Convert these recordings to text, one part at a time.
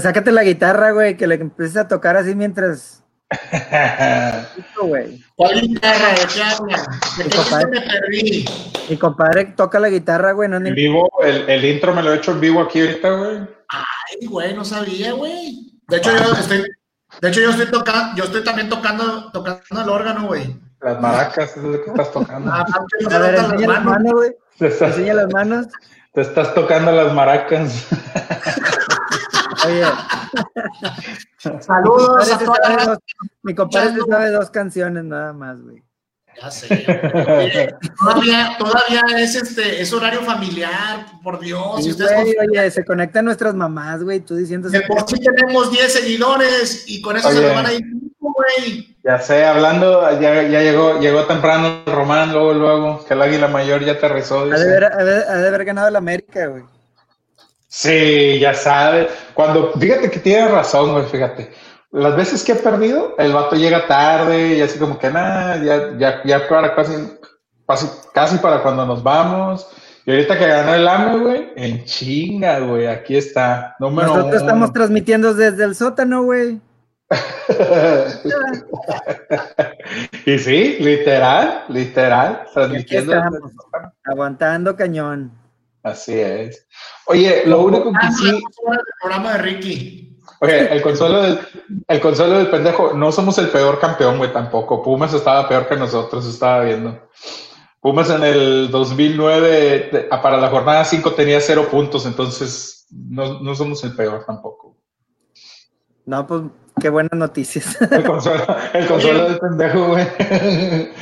Sácate la guitarra, güey, que le empieces a tocar así mientras. ¿Cuál guitarra? ¿De qué habla? ¿De Mi qué compadre. me perdí? Mi compadre toca la guitarra, güey, no En ni... vivo, el, el intro me lo he hecho en vivo aquí ahorita, güey. Ay, güey, no sabía, güey. De hecho, yo estoy, de hecho, yo estoy tocando, yo estoy también tocando, tocando el órgano, güey. Las maracas, eso es lo que estás tocando. Ah, A ver, enseña las manos. güey. Enseña las manos. te estás tocando las maracas. Oye, Saludos a mi compadre se toda la sabe raza. dos- mi compadre se escuchando. sabe dos canciones nada más, güey. Ya sé. Todavía, todavía es este, es horario familiar, por Dios. Sí, güey, oye, se conectan nuestras mamás, güey, tú diciendo de por sí tenemos 10 seguidores y con eso se Oye. nos van a ir güey. Ya sé, hablando, ya, ya llegó, llegó temprano el Román, luego, luego, que el águila mayor ya aterrizó. Ha de, haber, ha de- ha de haber ganado la América, güey. Sí, ya sabe. Cuando, fíjate que tiene razón, güey, fíjate. Las veces que he perdido, el vato llega tarde y así como que nada, ya, ya, ya para casi, casi, casi para cuando nos vamos. Y ahorita que ganó el AME, güey, en chinga, güey, aquí está. Número Nosotros uno. estamos transmitiendo desde el sótano, güey. y sí, literal, literal, transmitiendo. estamos. Aguantando cañón. Así es. Oye, lo único que Ah, sí, del programa de Ricky. oye, el consuelo del, el consuelo del pendejo, no somos el peor campeón, güey, tampoco. Pumas estaba peor que nosotros, estaba viendo. Pumas en el 2009, te- ah, para la jornada 5 tenía cero puntos, entonces no, no somos el peor tampoco. No, pues qué buenas noticias. El consuelo, el consuelo del pendejo, güey.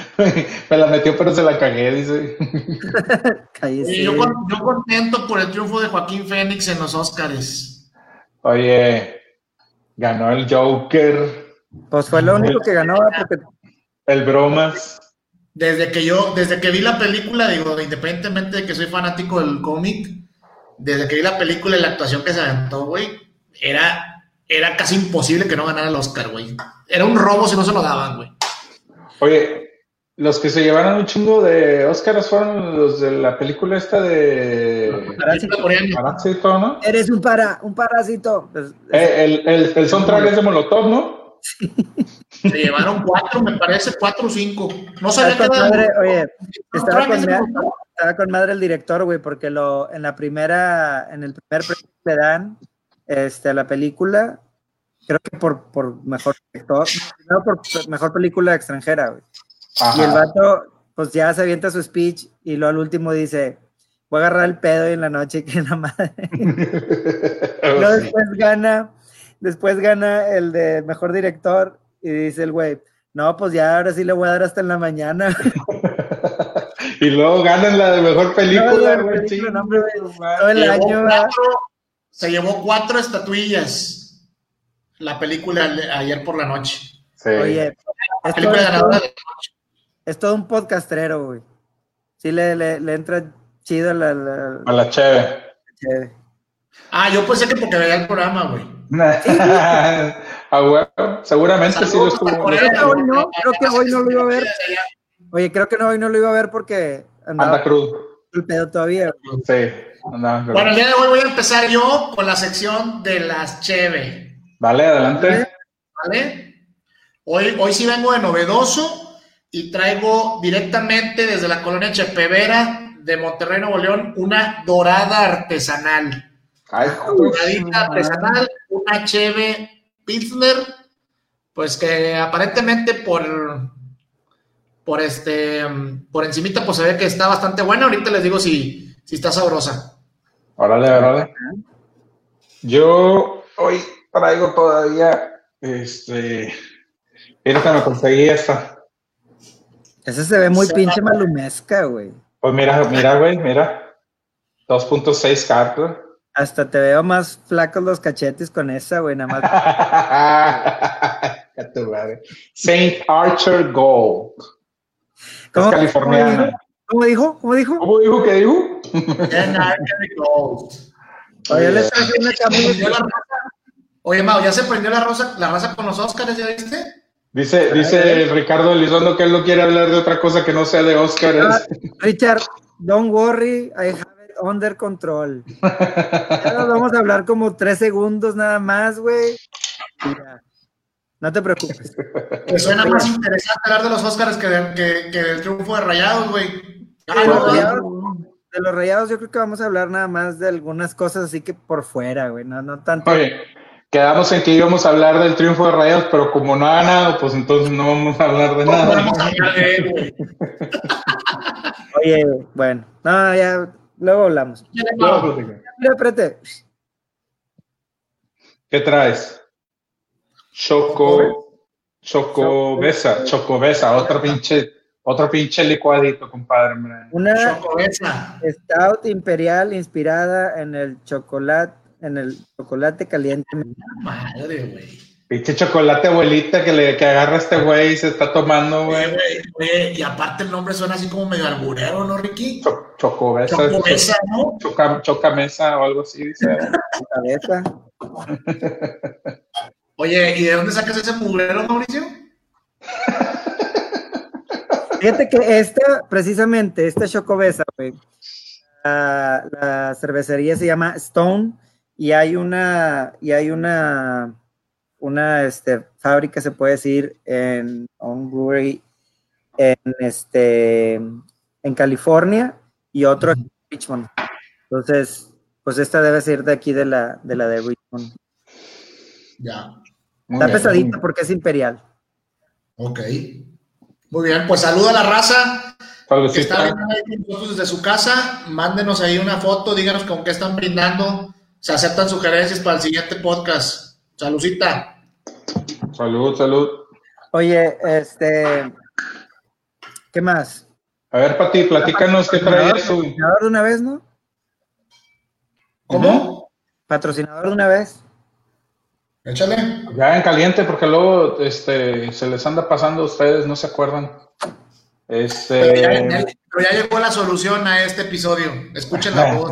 Me la metió, pero se la cagué, dice. Cállese. Yo, con- yo contento por el triunfo de Joaquín Fénix en los Óscares. Oye, ganó el Joker, Pues fue lo único que ganó, porque el Bromas. Desde que yo, desde que vi la película, digo, independientemente de que soy fanático del cómic, desde que vi la película y la actuación que se aventó, güey, era, era casi imposible que no ganara el Oscar, güey. Era un robo si no se lo daban, güey. Oye, los que se llevaron un chingo de Óscares fueron los de la película esta de Parásito. Coreano. Parásito, ¿no? Eres un para, un parásito. Pues, Eh, el, el, el soundtrack es de Molotov, ¿no? Se llevaron cuatro, me parece, cuatro o cinco. No sabía Está que madre, oye, estaba soundtrack con, es de ma- Molotov. estaba con madre el director, güey, porque lo, en la primera, en el primer premio que le dan este, a la película, creo que por, por mejor director, primero por mejor película extranjera, güey. Y el vato, pues ya se avienta su speech y luego al último dice, voy a agarrar el pedo y en la noche que la madre. Luego después gana, después gana el de mejor director y dice el güey, no, pues ya ahora sí le voy a dar hasta en la mañana. y luego ganan la de mejor película, No, güey. no, Todo el año, se llevó cuatro estatuillas la película ayer por la noche. Sí. Oye, La es todo, película es todo- ganadora de la noche. es todo un podcastrero, güey. Sí le, le, le entra chido la... la- A la cheve. chévere. Ah, yo pensé que porque veía el programa, güey. A huevo, seguramente sí lo estuvo. Creo que hoy no, creo que hoy no lo iba a ver. Oye, creo que no, hoy no lo iba a ver porque andaba Anda crudo. el pedo todavía. güey. Sí. Crudo. Bueno, el día de hoy voy a empezar yo con la sección de las cheve, Dale, adelante. ¿vale? Hoy, hoy sí vengo de novedoso y traigo directamente desde la colonia Chepevera de Monterrey, Nuevo León, una dorada artesanal. Ay, Doradita artesanal, una cheve Pilsner, pues que aparentemente por por este por encimita pues se ve que está bastante buena. Ahorita les digo si, si está sabrosa. Órale, órale. Yo hoy traigo todavía, este, mira que me conseguí esta. Ese se ve muy Se pinche va. malumesca, güey. Pues mira, mira, güey, mira. 2.6 cartas. Hasta te veo más flacos los cachetes con esa, güey, nada más. A tu madre. Saint Archer Gold. Es ¿Cómo- californiana. ¿Cómo dijo? ¿Cómo dijo? ¿Cómo dijo que dijo? Oye, Oye. le traje una camisa. raza. Oye, Mau, ¿ya se prendió la, rosa, la raza con los Oscars, ya viste? Dice, dice Ricardo Elizondo que él no quiere hablar de otra cosa que no sea de Ah, Oscars. Richard, don't worry, I have it under control. Ya nos vamos a hablar como tres segundos nada más, güey. No te preocupes. Me suena más interesante hablar de los Oscars que, que, que del triunfo de Rayados, güey. Ah, de, los rayados, de los rayados, yo creo que vamos a hablar nada más de algunas cosas así que por fuera, güey. No, no tanto. Oye, quedamos en que íbamos a hablar del triunfo de Rayados, pero como no ha ganado, pues entonces no vamos a hablar de nada. Oye, bueno, no, ya, luego hablamos. Mira, espérate. ¿Qué traes? Choco, Choco Besa, Choco Besa, otra pinche, otro pinche licuadito, compadre. Una Stout Imperial inspirada en el chocolate, en el chocolate caliente. Madre, güey. Pinche chocolate abuelita que le que agarra este güey y se está tomando, güey. Y aparte el nombre suena así como medio alburero, ¿no, Ricky? chocobesa. Chocomesa, ¿no? Choca, chocamesa o algo así, dice. Oye, ¿y de dónde sacas ese mugrero, Mauricio? Fíjate que esta, precisamente, esta chocobesa, güey, la, la cervecería se llama Stone y hay una, y hay una una este, fábrica, se puede decir, en un brewery en, este, en California y otro en Richmond. Entonces, pues esta debe ser de aquí de la de, la de Richmond. Ya. Está pesadita porque es imperial. Ok. Muy bien, pues saluda a la raza. Que está viendo desde su casa. Mándenos ahí una foto, díganos con qué están brindando. Se aceptan sugerencias para el siguiente podcast. Saludcita. Salud, salud. Oye, este, ¿qué más? A ver, Pati, platícanos qué traes. Patrocinador de una vez, ¿no? ¿Cómo? Patrocinador de una vez. Échale. Ya en caliente, porque luego este, se les anda pasando a ustedes, no se acuerdan. Este... Pero ya, llegó la solución a este episodio. Escuchen la voz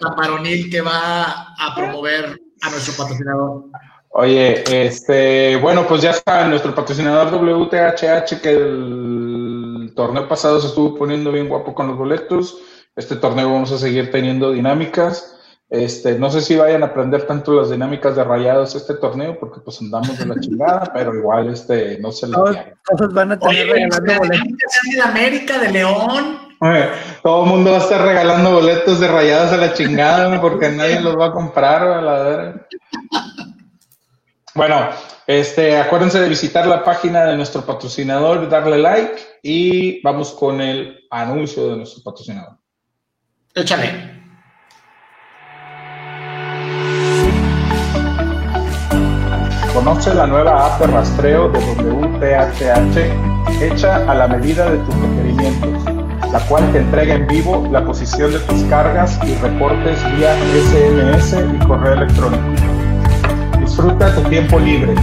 taparonil que va a promover a nuestro patrocinador. Oye, este, bueno, pues ya está nuestro patrocinador WTHH, que el torneo pasado se estuvo poniendo bien guapo con los boletos. Este torneo vamos a seguir teniendo dinámicas. Este, no sé si vayan a aprender tanto las dinámicas de rayados este torneo, porque pues andamos de la chingada, pero igual este, no se les Todos, van a tener regalando boletos. de América, de León. todo el mundo va a estar regalando boletos de rayados a la chingada, porque nadie los va a comprar, a la verdad. Bueno, este, acuérdense de visitar la página de nuestro patrocinador, darle like y vamos con el anuncio de nuestro patrocinador. Échale. Conoce la nueva app de rastreo de WTHH hecha a la medida de tus requerimientos, la cual te entrega en vivo la posición de tus cargas y reportes vía SMS y correo electrónico. Disfruta tu tiempo libre.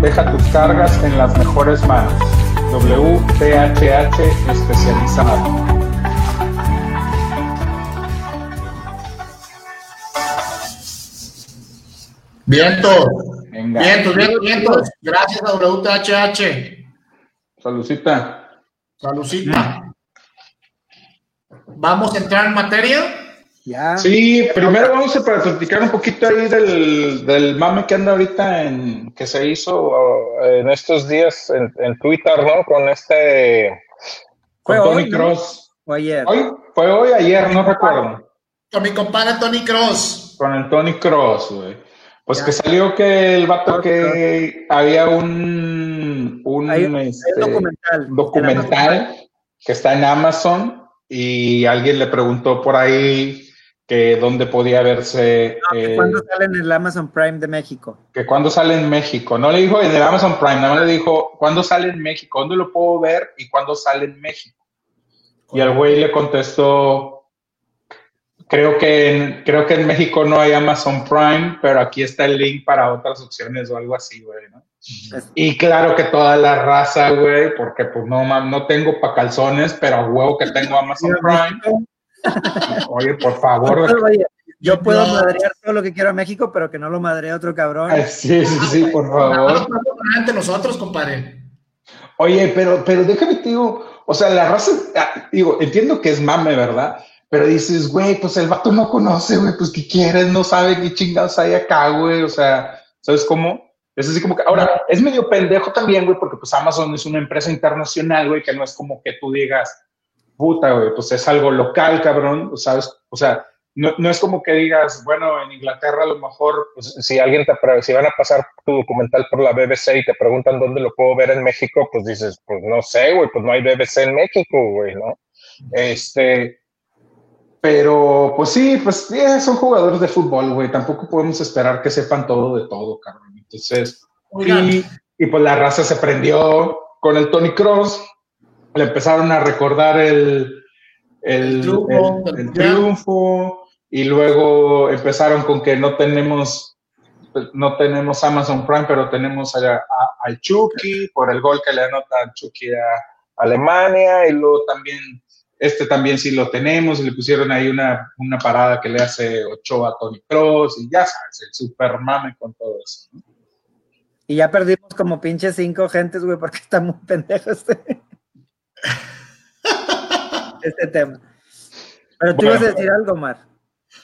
Deja tus cargas en las mejores manos. WTHH especializado. Vientos. Vientos, vientos, vientos. Gracias a WTHH. Salucita. Salucita. ¿Vamos a entrar en materia? Sí, primero vamos a platicar un poquito ahí del, del, mame que anda ahorita en que se hizo en estos días en, Twitter, ¿no? Con este con Tony Cross. ¿O ayer? Hoy, fue hoy, ayer, no recuerdo. Con mi compadre Tony Cross. Con el Tony Cross, güey. Pues que salió que el vato que había un, un, este, documental, documental que está en Amazon y alguien le preguntó por ahí que dónde podía verse. Eh, ¿Cuándo sale en el Amazon Prime de México? Que cuándo sale en México. No le dijo en el Amazon Prime, nada más le dijo cuándo sale en México, dónde lo puedo ver y cuándo sale en México. Y el güey le contestó, creo que, en, creo que en México no hay Amazon Prime, pero aquí está el link para otras opciones o algo así, güey, ¿no? Y claro que toda la raza, güey, porque pues no, no tengo pa' calzones, pero a huevo que tengo Amazon Prime. Oye, por favor. yo puedo madrear todo lo que quiero a México, pero que no lo madre otro cabrón. Sí, sí, sí, por favor. Ante nosotros, compadre. Oye, pero, pero déjame te digo, o sea, la raza, ah, digo, entiendo que es mame, ¿verdad? Pero dices, güey, pues el vato no conoce, güey, pues qué quieres, no sabe qué chingados hay acá, güey. O sea, ¿sabes cómo? Es así como que, ahora, es medio pendejo también, güey, porque pues Amazon es una empresa internacional, güey, que no es como que tú digas, puta, güey, pues es algo local, cabrón, ¿sabes? O sea, no, no, es como que digas, bueno, en Inglaterra a lo mejor, pues, si alguien te si van a pasar tu documental por la BBC y te preguntan dónde lo puedo ver en México, pues dices, pues no sé, güey, pues no hay BBC en México, güey, ¿no? Este, pero pues sí, pues yeah, son jugadores de fútbol, güey, tampoco podemos esperar que sepan todo de todo, cabrón. Entonces, y, y, pues la raza se prendió con el Tony Cross, le empezaron a recordar el, el, el, triunfo, y luego empezaron con que no tenemos no tenemos Amazon Prime, pero tenemos al Chucky por el gol que le anota Chucky a Alemania y luego también este también sí lo tenemos y le pusieron ahí una, una parada que le hace Ochoa a Tony Cross y ya sabes, el super mame con todo eso. ¿no? Y ya perdimos como pinche cinco gentes, güey, porque está muy pendejo este, este tema. Pero tú ibas a decir algo, Mar.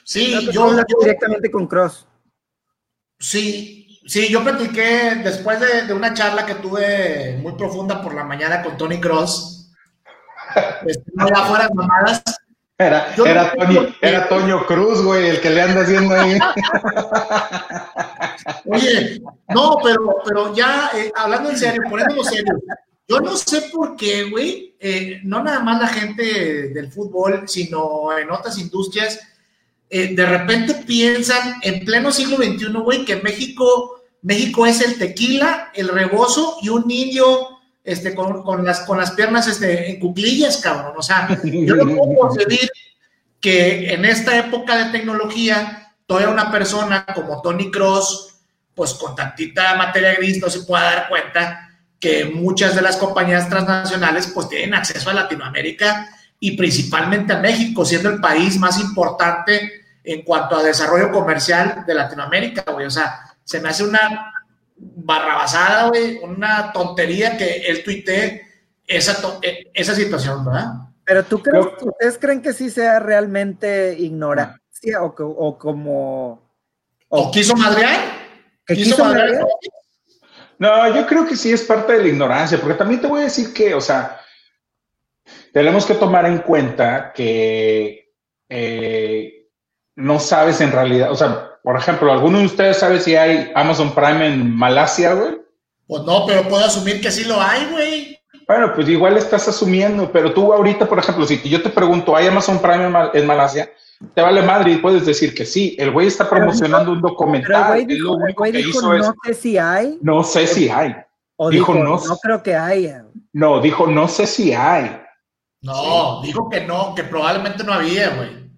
Sí, yo, directamente con Cross. Sí, sí, yo platiqué después de, una charla que tuve muy profunda por la mañana con Tony Cross. Este, no fuera mamadas. Era, era, era Toño Cruz, güey, el que le anda haciendo ahí. Oye, no, pero, pero ya eh, hablando en serio, poniéndolo serio, yo no sé por qué, güey, eh, no nada más la gente del fútbol, sino en otras industrias, eh, de repente piensan en pleno siglo XXI, güey, que México, México es el tequila, el rebozo y un niño este, con, con, las, con las piernas este, en cuclillas, cabrón. O sea, yo no puedo concebir que en esta época de tecnología, toda una persona como Tony Cross, pues con tantita materia gris no se pueda dar cuenta que muchas de las compañías transnacionales pues tienen acceso a Latinoamérica y principalmente a México, siendo el país más importante en cuanto a desarrollo comercial de Latinoamérica, güey. O sea, se me hace una barrabasada, güey, una tontería que él tuitee esa, e, esa situación, ¿verdad? Pero tú crees, ¿ustedes creen que sí sea realmente ignorancia o, o como... ¿O, quiso madrear? No, yo creo que sí es parte de la ignorancia, porque también te voy a decir que, o sea, tenemos que tomar en cuenta que eh, no sabes en realidad, o sea, por ejemplo, ¿alguno de ustedes sabe si hay Amazon Prime en Malasia, güey? Pues no, pero puedo asumir que sí lo hay, güey. Bueno, pues igual estás asumiendo, pero tú ahorita, por ejemplo, si yo te pregunto, ¿hay Amazon Prime en Malasia? te vale madre y puedes decir que sí. El güey está promocionando un documental. el güey dijo, no sé si hay. No sé si hay. O dijo, no, no creo que haya. No, dijo no sé si hay. No, dijo que no, que probablemente no había, güey.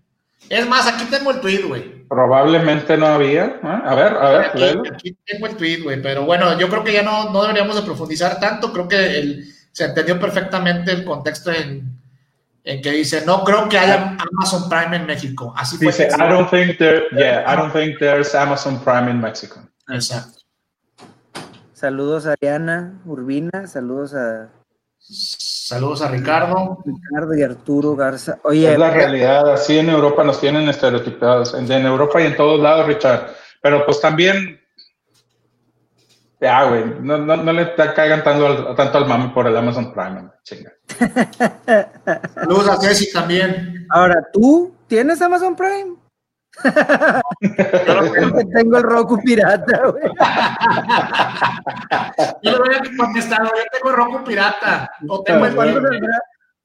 Es más, aquí tengo el tweet, güey. Probablemente no había. ¿eh? A ver, a ver. Aquí, tengo el tweet, güey. Pero bueno, yo creo que ya no, no deberíamos de profundizar tanto. Creo que el, se entendió perfectamente el contexto en, en que dice, no creo que haya Amazon Prime en México. Así dice, I don't think there, yeah, I don't think there's Amazon Prime in Mexico. Exacto. Saludos a Ariana Urbina, saludos a... Saludos a Ricardo. Ricardo y Arturo Garza. Oye, es la realidad, así en Europa nos tienen estereotipados, en Europa y en todos lados, Richard. Pero pues también ya, güey, no, no, no, le caigan tanto al, tanto al mami por el Amazon Prime, chinga. Saludos a Ceci también. Ahora, ¿tú tienes Amazon Prime? Tengo el Roku pirata, güey. Yo voy a contestar, yo tengo el Roku pirata. Tengo el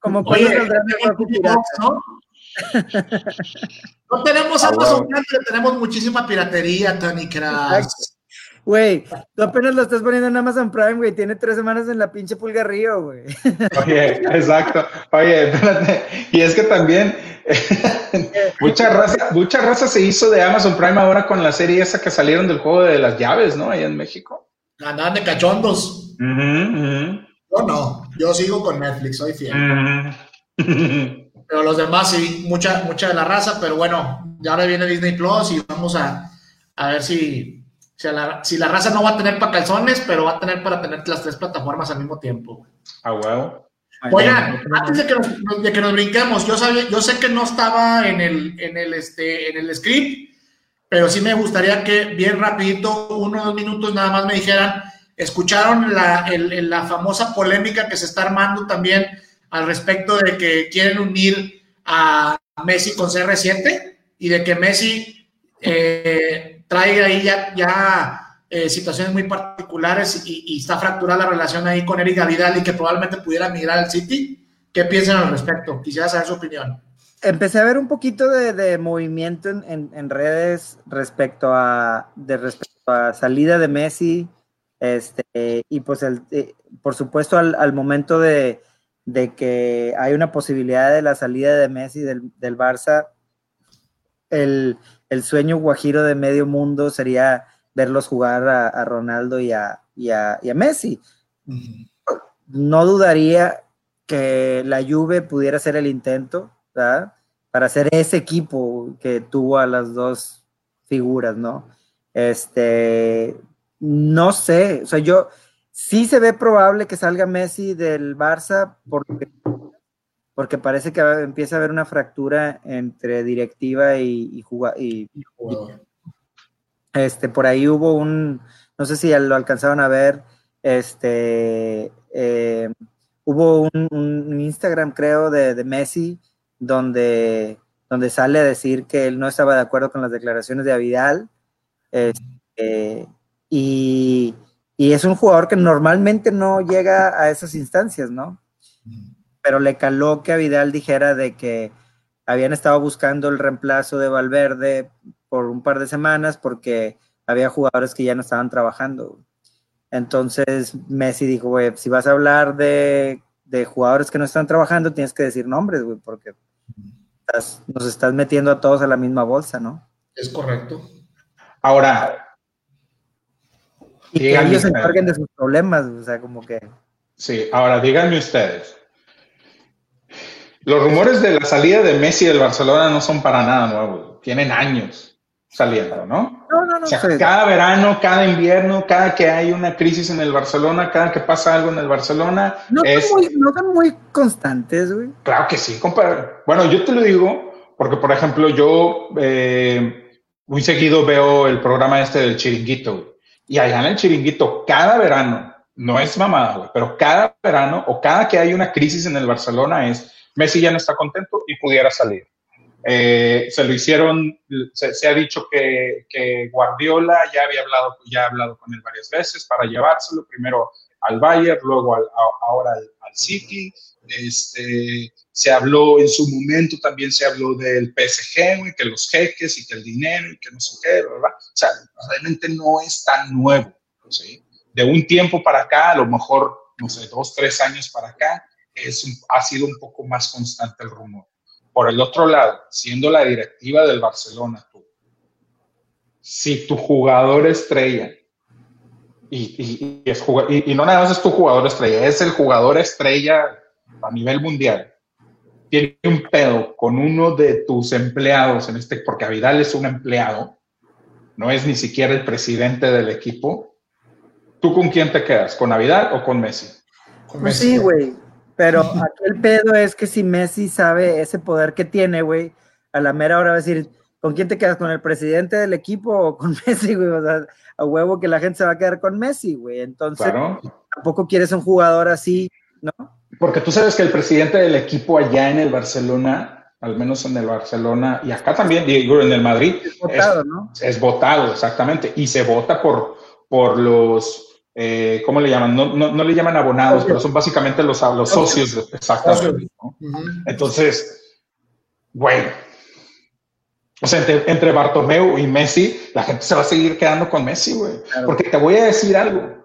como cuando el Roku pirata, ¿no? No tenemos ah, Amazon Prime, pero tenemos muchísima piratería, Tony Crash. Güey, tú apenas lo estás poniendo en Amazon Prime, güey. Tiene tres semanas en la pinche Pulga Río, güey. Oye, exacto. Oye, espérate. Y es que también mucha raza, mucha raza se hizo de Amazon Prime ahora con la serie esa que salieron del juego de las llaves, ¿no? Allá en México. Andaban de cachondos. Yo no, yo sigo con Netflix, soy fiel. pero los demás sí, mucha, mucha de la raza, pero bueno, ya ahora viene Disney Plus y vamos a, a ver si si la raza no va a tener para calzones, pero va a tener para tener las tres plataformas al mismo tiempo. Ah, huevo. Oigan, antes de que, nos, de que nos brinquemos, yo sabía, yo sé que no estaba en el, en el, este, en el script, pero sí me gustaría que bien rapidito, uno o dos minutos nada más me dijeran, ¿escucharon la, la famosa polémica que se está armando también al respecto de que quieren unir a Messi con CR7 y de que Messi eh, traiga ahí ya, ya eh, situaciones muy particulares y, está fracturada la relación ahí con Eric Vidal y que probablemente pudiera migrar al City. ¿Qué piensan al respecto? Quisiera saber su opinión. Empecé a ver un poquito de, movimiento en, redes respecto a, de respecto a salida de Messi, este, y pues el, eh, por supuesto al, momento de, que hay una posibilidad de la salida de Messi del, del Barça, el, el, sueño guajiro de medio mundo sería verlos jugar a, Ronaldo y a, Messi. No dudaría que la Juve pudiera ser el intento, ¿verdad? Para ser ese equipo que tuvo a las dos figuras, ¿no? Este, no sé, o sea, yo sí se ve probable que salga Messi del Barça porque, porque parece que empieza a haber una fractura entre directiva y, y, y, y jugador. Este, por ahí hubo un, no sé si lo alcanzaron a ver, este, eh, hubo un, Instagram, creo, de, Messi, donde, donde sale a decir que él no estaba de acuerdo con las declaraciones de Avidal. Este, y, y, es un jugador que normalmente no llega a esas instancias, ¿no? Pero le caló que Avidal dijera de que habían estado buscando el reemplazo de Valverde por un par de semanas porque había jugadores que ya no estaban trabajando. Entonces Messi dijo, güey, si vas a hablar de, jugadores que no están trabajando, tienes que decir nombres, güey, porque nos estás metiendo a todos a la misma bolsa, ¿no? Es correcto. Ahora. Y que ellos se encarguen de sus problemas, o sea, como que. Sí, ahora díganme ustedes. Los rumores de la salida de Messi del Barcelona no son para nada nuevos, tienen años saliendo, ¿no? No, no, no. O sea, cada verano, cada invierno, cada que hay una crisis en el Barcelona, cada que pasa algo en el Barcelona. No, son, muy, no son muy constantes, güey. Claro que sí, compadre. Bueno, yo te lo digo porque, por ejemplo, yo eh, muy seguido veo el programa este del chiringuito, Y allá en el chiringuito, cada verano, no es mamada, güey, pero cada verano o cada que hay una crisis en el Barcelona es Messi ya no está contento y pudiera salir. Eh, se lo hicieron, se, ha dicho que, Guardiola ya había hablado, ya ha hablado con él varias veces para llevárselo, primero al Bayern, luego ahora al, City. Este, se habló en su momento, también se habló del PSG, y que los jeques y que el dinero y que no sé qué, ¿verdad? O sea, realmente no es tan nuevo. De un tiempo para acá, a lo mejor, no sé, dos, tres años para acá, es, ha sido un poco más constante el rumor. Por el otro lado, siendo la directiva del Barcelona, tú, si tu jugador estrella, y, es, y, no nada más es tu jugador estrella, es el jugador estrella a nivel mundial, tiene un pedo con uno de tus empleados, en este, porque Avidal es un empleado, no es ni siquiera el presidente del equipo, ¿tú con quién te quedas? ¿Con Avidal o con Messi? Con pues Messi. Sí, güey. Pero aquí el pedo es que si Messi sabe ese poder que tiene, güey, a la mera hora va a decir, ¿con quién te quedas? ¿Con el presidente del equipo o con Messi, güey? O sea, a huevo que la gente se va a quedar con Messi, güey. Entonces, tampoco quieres un jugador así, ¿no? Porque tú sabes que el presidente del equipo allá en el Barcelona, al menos en el Barcelona, y acá también, digo, en el Madrid, es votado, ¿no? Es votado, exactamente. Y se vota por, por los eh, ¿cómo le llaman? No, no, le llaman abonados, pero son básicamente los, los socios, exactamente. Entonces, bueno, o sea, entre, entre, Bartomeu y Messi, la gente se va a seguir quedando con Messi, güey. Porque te voy a decir algo.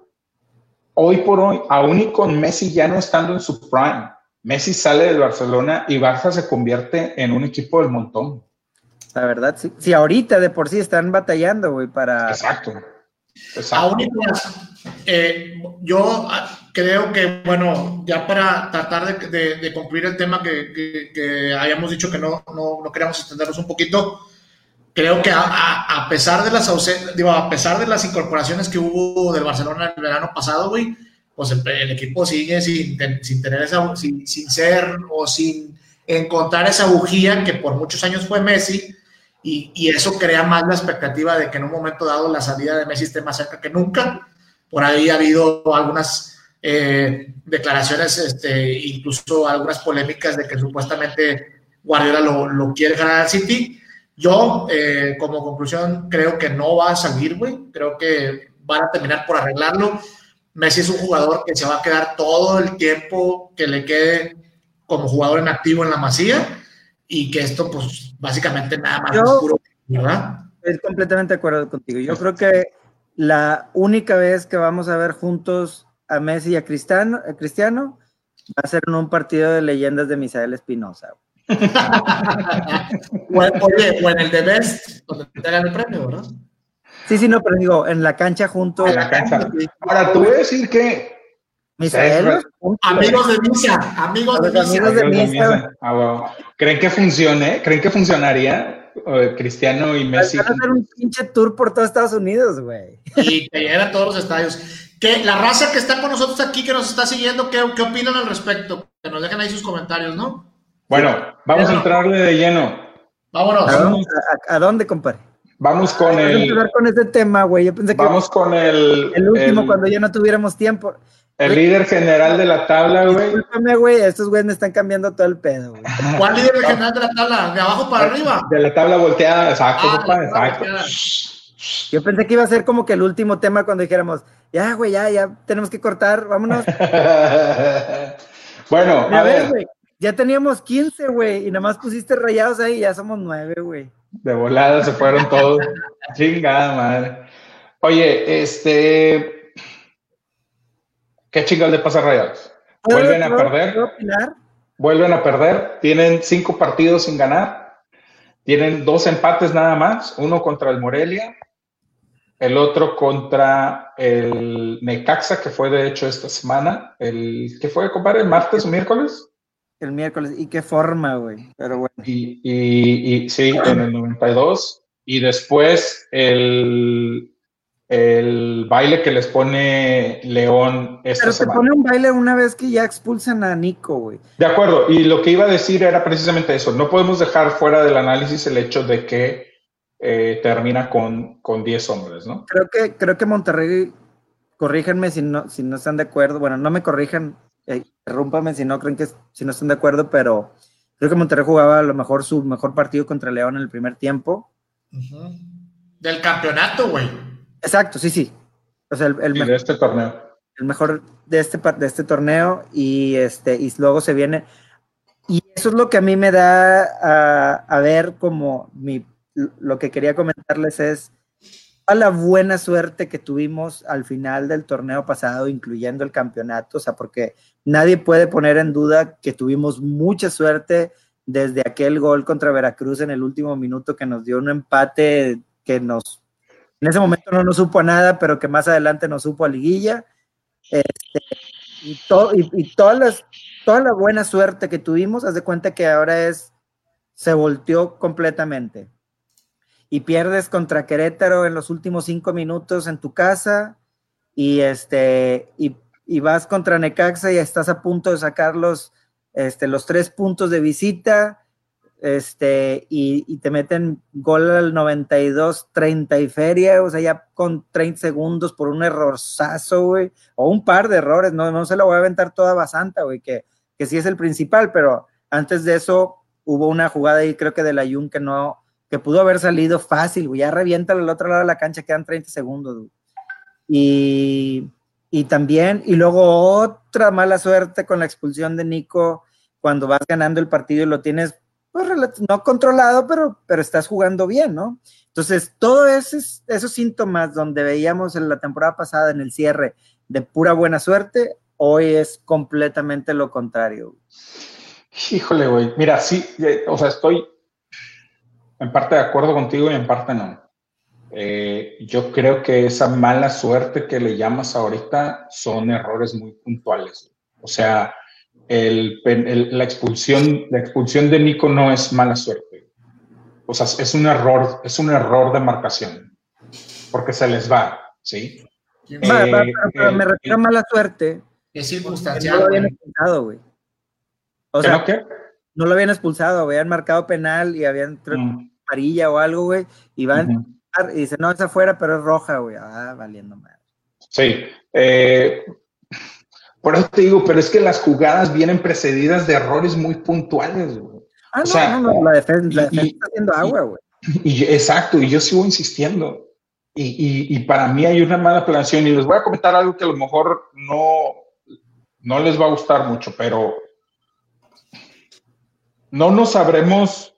Hoy por hoy, aún y con Messi ya no estando en su prime, Messi sale del Barcelona y Barça se convierte en un equipo del montón. La verdad, sí. Sí, ahorita de por sí están batallando, güey, para... Exacto. Aún y eh, yo ah, creo que, bueno, ya para tratar de, concluir el tema que, que, habíamos dicho que no, no, no, queríamos extendernos un poquito, creo que a, pesar de las digo, a pesar de las incorporaciones que hubo del Barcelona el verano pasado, güey, pues el, equipo sigue sin, sin tener esa, sin, sin, ser o sin encontrar esa bujía que por muchos años fue Messi, y, y, eso crea más la expectativa de que en un momento dado la salida de Messi esté más cerca que nunca. Por ahí ha habido algunas eh, declaraciones, este, incluso algunas polémicas de que supuestamente Guardiola lo, lo quiere ganar al City. Yo, eh, como conclusión, creo que no va a salir, güey. Creo que van a terminar por arreglarlo. Messi es un jugador que se va a quedar todo el tiempo que le quede como jugador en activo en la masía y que esto, pues, básicamente nada más es puro, ¿verdad? Estoy completamente de acuerdo contigo. Yo creo que la única vez que vamos a ver juntos a Messi y a Cristiano, a Cristiano va a ser en un partido de leyendas de Misael Espinosa. o, en el de Best, donde te dan el premio, ¿verdad? Sí, sí, no, pero digo, en la cancha junto. En la cancha. Ahora, tú voy a decir que. Misael. Amigos de misa, amigos de misa. Amigos de misa. Ah, ¿Creen que funcione? ¿Creen que funcionaría eh, Cristiano y Messi? Van a hacer un pinche tour por todo Estados Unidos, güey. Y que lleguen a todos los estadios. Que la raza que está con nosotros aquí, que nos está siguiendo, ¿qué, qué opinan al respecto? Que nos dejen ahí sus comentarios, ¿no? Bueno, vamos a entrarle de lleno. Vámonos. ¿A, dónde, compadre? Vamos con el. Vamos a con este tema, güey. Yo pensé que. Vamos con el. El último, cuando ya no tuviéramos tiempo. El líder general de la tabla, güey. Discúlpame, güey. Estos güeyes me están cambiando todo el pedo, güey. ¿Cuál líder general de la tabla? ¿De abajo para arriba? De la tabla volteada, exacto, ah, exacto. Yo pensé que iba a ser como que el último tema cuando dijéramos, ya, güey, ya, ya tenemos que cortar, vámonos. bueno, a, ver, güey. Ya teníamos 15, güey, y nada más pusiste rayados ahí, ya somos 9, güey. De volada se fueron todos. Chingada madre. Oye, este. ¿Qué chingados le pasa a Rayados? Vuelven a perder. Vuelven a perder. Tienen cinco partidos sin ganar. Tienen dos empates nada más. Uno contra el Morelia. El otro contra el Necaxa, que fue de hecho esta semana. El, ¿Qué fue, compadre? ¿Martes o miércoles? El miércoles. ¿Y qué forma, güey? Pero bueno. Y, y, sí, en el 92. Y después el, el baile que les pone León esta Pero se pone un baile una vez que ya expulsan a Nico, güey. De acuerdo. Y lo que iba a decir era precisamente eso. No podemos dejar fuera del análisis el hecho de que eh, termina con, con 10 hombres, ¿no? Creo que, creo que Monterrey, corríjanme si no, si no están de acuerdo. Bueno, no me corrijan eh, si no creen que si no están de acuerdo, pero creo que Monterrey jugaba a lo mejor su mejor partido contra León en el primer tiempo. Del campeonato, güey. Exacto, sí, sí. O sea, el, mejor, de este torneo. El mejor de este, de este torneo y, este, y luego se viene. Y eso es lo que a mí me da a, a ver como mi, lo que quería comentarles es a la buena suerte que tuvimos al final del torneo pasado, incluyendo el campeonato, o sea, porque nadie puede poner en duda que tuvimos mucha suerte desde aquel gol contra Veracruz en el último minuto que nos dio un empate que nos, en ese momento no nos supo nada, pero que más adelante nos supo a liguilla. Este, y, y, y todas las, toda la buena suerte que tuvimos, haz de cuenta que ahora es, se volteó completamente y pierdes contra Querétaro en los últimos cinco minutos en tu casa y, este, y, vas contra Necaxa y estás a punto de sacar los, este, los tres puntos de visita este, y, te meten gol al 92, 30 y feria, o sea, ya con 30 segundos por un errorzazo, güey, o un par de errores, no, no se lo voy a aventar toda basanta, güey, que, que sí es el principal, pero antes de eso hubo una jugada ahí, creo que de la Jun que no, que pudo haber salido fácil, güey. Ya revienta al otro lado de la cancha, quedan 30 segundos, Y, y también, y luego otra mala suerte con la expulsión de Nico cuando vas ganando el partido y lo tienes pues, no controlado, pero, pero estás jugando bien, ¿no? Entonces, todos esos, esos síntomas donde veíamos en la temporada pasada en el cierre de pura buena suerte, hoy es completamente lo contrario. Híjole, güey. Mira, sí, eh, o sea, estoy en parte de acuerdo contigo y en parte no. Eh, yo creo que esa mala suerte que le llamas ahorita son errores muy puntuales. O sea, el, la, expulsión, la expulsión de Nico no es mala suerte. O sea, es un error, es un error de marcación. Porque se les va, ¿sí? me refiero a mala suerte Es circunstancial. No lo habían expulsado, güey. O sea, no lo habían expulsado, habían marcado penal y habían mm. amarilla o algo, güey. Y van y dicen, no, es afuera, pero es roja, güey. Ah, valiendo mal. Sí. Eh, por eso te digo, pero es que las jugadas vienen precedidas de errores muy puntuales, güey. Ah, no, no, no, la defensa, está haciendo agua, güey. Y, exacto, y yo sigo insistiendo. Y, y, para mí hay una mala planeación. Y les voy a comentar algo que a lo mejor no, no les va a gustar mucho, pero no nos sabremos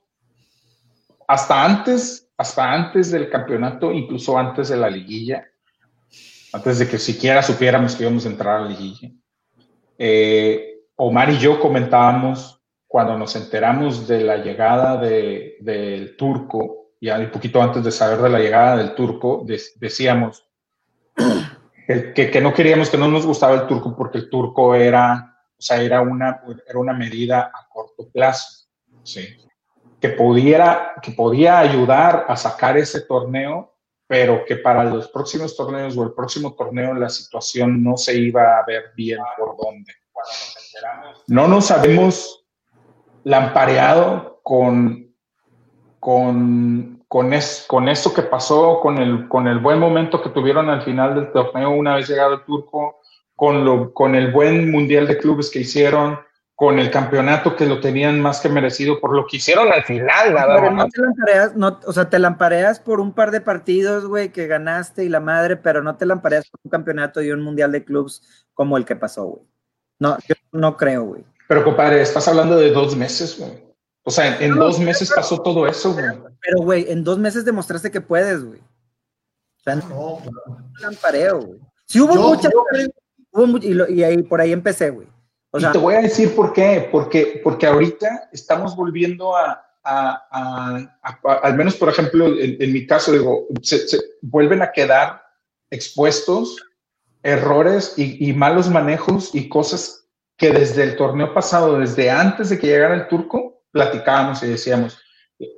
hasta antes, hasta antes del campeonato, incluso antes de la liguilla, antes de que siquiera supiéramos que íbamos a entrar a la liguilla. Eh, Omar y yo comentábamos cuando nos enteramos de la llegada del turco, ya un poquito antes de saber de la llegada del turco, decíamos que, que, no queríamos, que no nos gustaba el turco porque el turco era, o sea, era una, era una medida a corto plazo, ¿sí? que, pudiera, que podía ayudar a sacar ese torneo, pero que para los próximos torneos o el próximo torneo la situación no se iba a ver bien por dónde. No nos habíamos lampareado con, con, con, es, con esto que pasó, con el, con el buen momento que tuvieron al final del torneo una vez llegado el turco, con, lo, con el buen mundial de clubes que hicieron, con el campeonato que lo tenían más que merecido por lo que hicieron al final. Pero no te lampareas, no, o sea, te lampareas por un par de partidos, güey, que ganaste y la madre, pero no te lampareas por un campeonato y un mundial de clubes como el que pasó, güey. No, yo no creo, güey. Pero, compadre, estás hablando de dos meses, güey. O sea, en, dos meses pasó todo eso, güey. Pero, güey, en dos meses demostraste que puedes, güey. O sea, no, lampareo, güey. Sí hubo muchas, hubo y, ahí, por ahí empecé, güey. O sea, y te voy a decir por qué. Porque, porque ahorita estamos volviendo a, a, a, al menos, por ejemplo, en, mi caso, digo, se, vuelven a quedar expuestos errores y, y, malos manejos y cosas que desde el torneo pasado, desde antes de que llegara el turco, platicábamos y decíamos,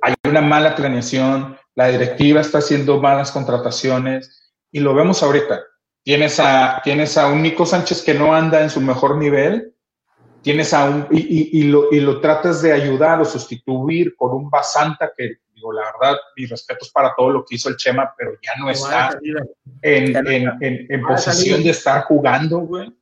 hay una mala planeación, la directiva está haciendo malas contrataciones y lo vemos ahorita. Tienes a, tienes a un Nico Sánchez que no anda en su mejor nivel, tienes a un, y, y, lo, y lo tratas de ayudar o sustituir por un Basanta que, digo, la verdad, mis respetos para todo lo que hizo el Chema, pero ya no está en, en, en, en posición de estar jugando, güey.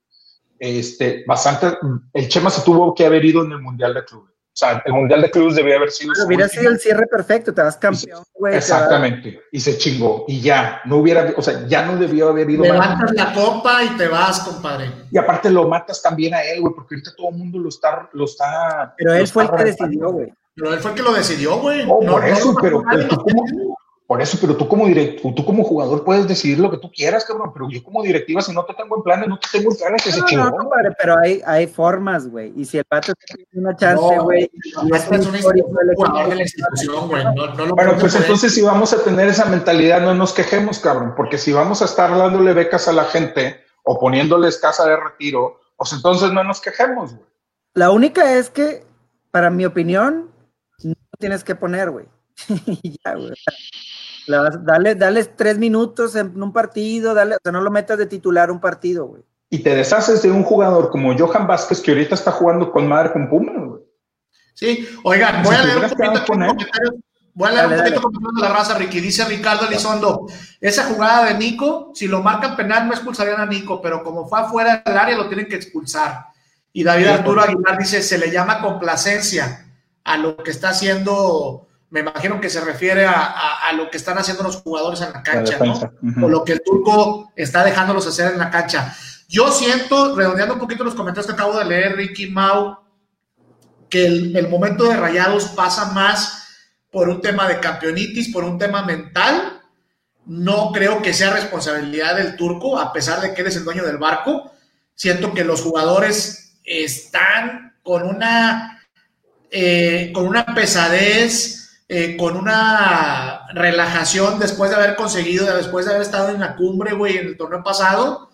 Este, bastante, el Chema se tuvo que haber ido en el Mundial de Clubes. O sea, el Mundial de Clubes debía haber sido. hubiera sido el cierre perfecto, te vas campeón, güey. Exactamente, y se chingó, y ya, no hubiera, o sea, ya no debió haber ido. Levantas la copa y te vas, compadre. Y aparte lo matas también a él, güey, porque ahorita todo el mundo lo está. Lo está pero él fue el que decidió, güey. Pero él fue el que lo decidió, güey. No, por eso, pero, pero tú, por eso, pero tú como directivo, tú como jugador puedes decidir lo que tú quieras, cabrón. Pero yo como directiva, si no te tengo en planes, no te tengo en planes, que se no, no, pero hay, hay formas, güey. Y si el pato tiene una chance, güey. No, es una jugador de la institución, güey. No, bueno, pues entonces si vamos a tener esa mentalidad, no nos quejemos, cabrón. Porque si vamos a estar dándole becas a la gente o poniéndoles casa de retiro, pues entonces no nos quejemos, güey. La única es que, para mi opinión, no tienes que poner, güey. ya, güey dale, dale tres minutos en un partido, dale, o sea, no lo metas de titular un partido, güey. Y te deshaces de un jugador como Johan Vázquez que ahorita está jugando con madre con Puma, güey. Sí, oigan, voy a leer un poquito comentarios. Voy a leer un poquito comentarios de la raza, Ricky. Dice Ricardo Elizondo, esa jugada de Nico, si lo marcan penal no expulsarían a Nico, pero como fue afuera del área lo tienen que expulsar. Y David Arturo Aguilar dice, se le llama complacencia a lo que está haciendo me imagino que se refiere a, lo que están haciendo los jugadores en la cancha, ¿no? O lo que el turco está dejándolos hacer en la cancha. Yo siento, redondeando un poquito los comentarios que acabo de leer, Ricky Mau, que el, momento de rayados pasa más por un tema de campeonitis, por un tema mental. No creo que sea responsabilidad del turco, a pesar de que él es el dueño del barco. Siento que los jugadores están con una, eh, con una pesadez, eh, con una relajación después de haber conseguido, después de haber estado en la cumbre, güey, en el torneo pasado,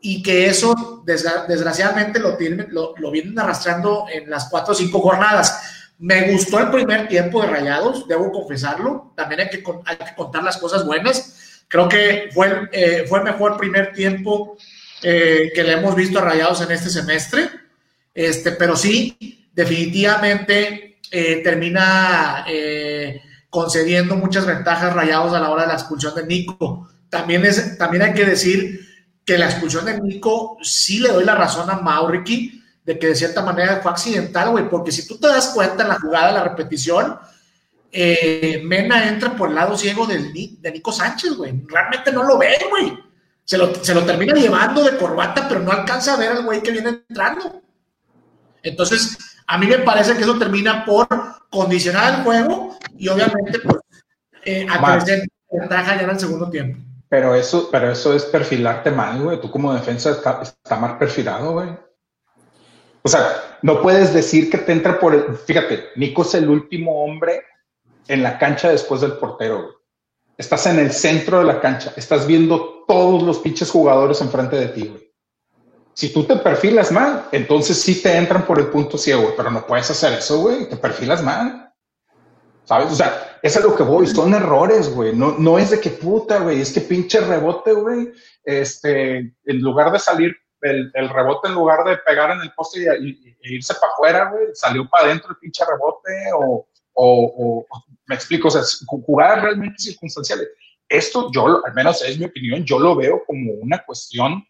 y que eso, desgraciadamente, lo, tienen, lo, vienen arrastrando en las cuatro o cinco jornadas. Me gustó el primer tiempo de Rayados, debo confesarlo. También hay que, hay que contar las cosas buenas. Creo que fue, eh, fue mejor primer tiempo eh, que le hemos visto a Rayados en este semestre. Este, pero sí, definitivamente eh, termina eh, concediendo muchas ventajas Rayados a la hora de la expulsión de Nico. También, es, también hay que decir que la expulsión de Nico sí le doy la razón a Mauricky de que de cierta manera fue accidental, güey, porque si tú te das cuenta en la jugada, la repetición, eh, Mena entra por el lado ciego de Nico Sánchez, güey. Realmente no lo ve, güey. Se lo, se lo termina llevando de corbata, pero no alcanza a ver al güey que viene entrando. Entonces, a mí me parece que eso termina por condicionar el juego y obviamente pues, eh, crecer ventaja ya en el segundo tiempo. Pero eso, pero eso es perfilarte mal, güey. Tú como defensa está, está mal perfilado, güey. O sea, no puedes decir que te entra por el... Fíjate, Nico es el último hombre en la cancha después del portero. Güey. Estás en el centro de la cancha. Estás viendo todos los pinches jugadores enfrente de ti, güey. Si tú te perfilas mal, entonces sí te entran por el punto ciego, pero no puedes hacer eso, güey. Te perfilas mal. ¿Sabes? O sea, eso es lo que voy. Son errores, güey. No, no es de que puta, güey. Es que pinche rebote, güey. Este, en lugar de salir el, el, rebote, en lugar de pegar en el poste y, irse para afuera, güey, salió para adentro el pinche rebote o, o, o, me explico, o sea, jugadas realmente circunstanciales. Esto yo, al menos es mi opinión, yo lo veo como una cuestión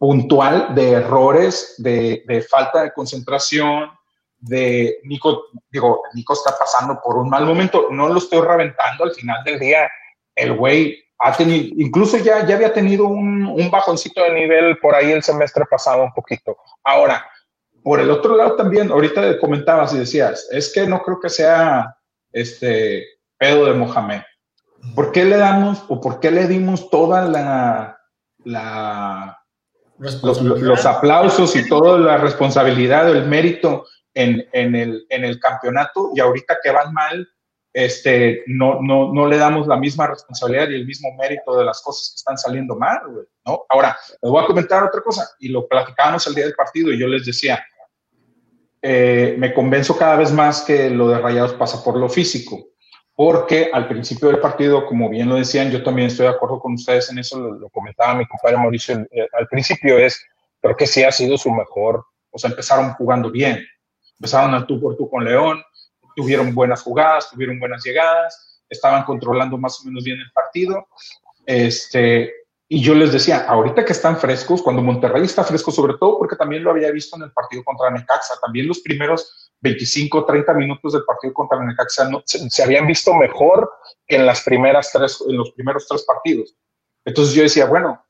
puntual de errores, de, de, falta de concentración, de Nico, digo, Nico está pasando por un mal momento, no lo estoy reventando al final del día, el güey ha tenido, incluso ya, ya había tenido un, un bajoncito de nivel por ahí el semestre pasado un poquito. Ahora, por el otro lado también, ahorita comentabas y decías, es que no creo que sea este pedo de Mohamed. ¿Por qué le damos o por qué le dimos toda la, la los, los, aplausos y toda la responsabilidad o el mérito en, en, el, en el campeonato y ahorita que van mal, este, no, no, no le damos la misma responsabilidad y el mismo mérito de las cosas que están saliendo mal, ¿no? Ahora, les voy a comentar otra cosa, y lo platicábamos el día del partido, y yo les decía, eh, me convenzo cada vez más que lo de Rayados pasa por lo físico, porque al principio del partido, como bien lo decían, yo también estoy de acuerdo con ustedes en eso, lo, comentaba mi compadre Mauricio, eh, al principio es, creo que sí ha sido su mejor, o sea, empezaron jugando bien, empezaron al tú por tú con León, tuvieron buenas jugadas, tuvieron buenas llegadas, estaban controlando más o menos bien el partido. Este, y yo les decía, ahorita que están frescos, cuando Monterrey está fresco, sobre todo porque también lo había visto en el partido contra Necaxa, también los primeros 25, 30 minutos del partido contra Necaxa no, se, habían visto mejor que en las primeras tres, en los primeros tres partidos. Entonces yo decía, bueno,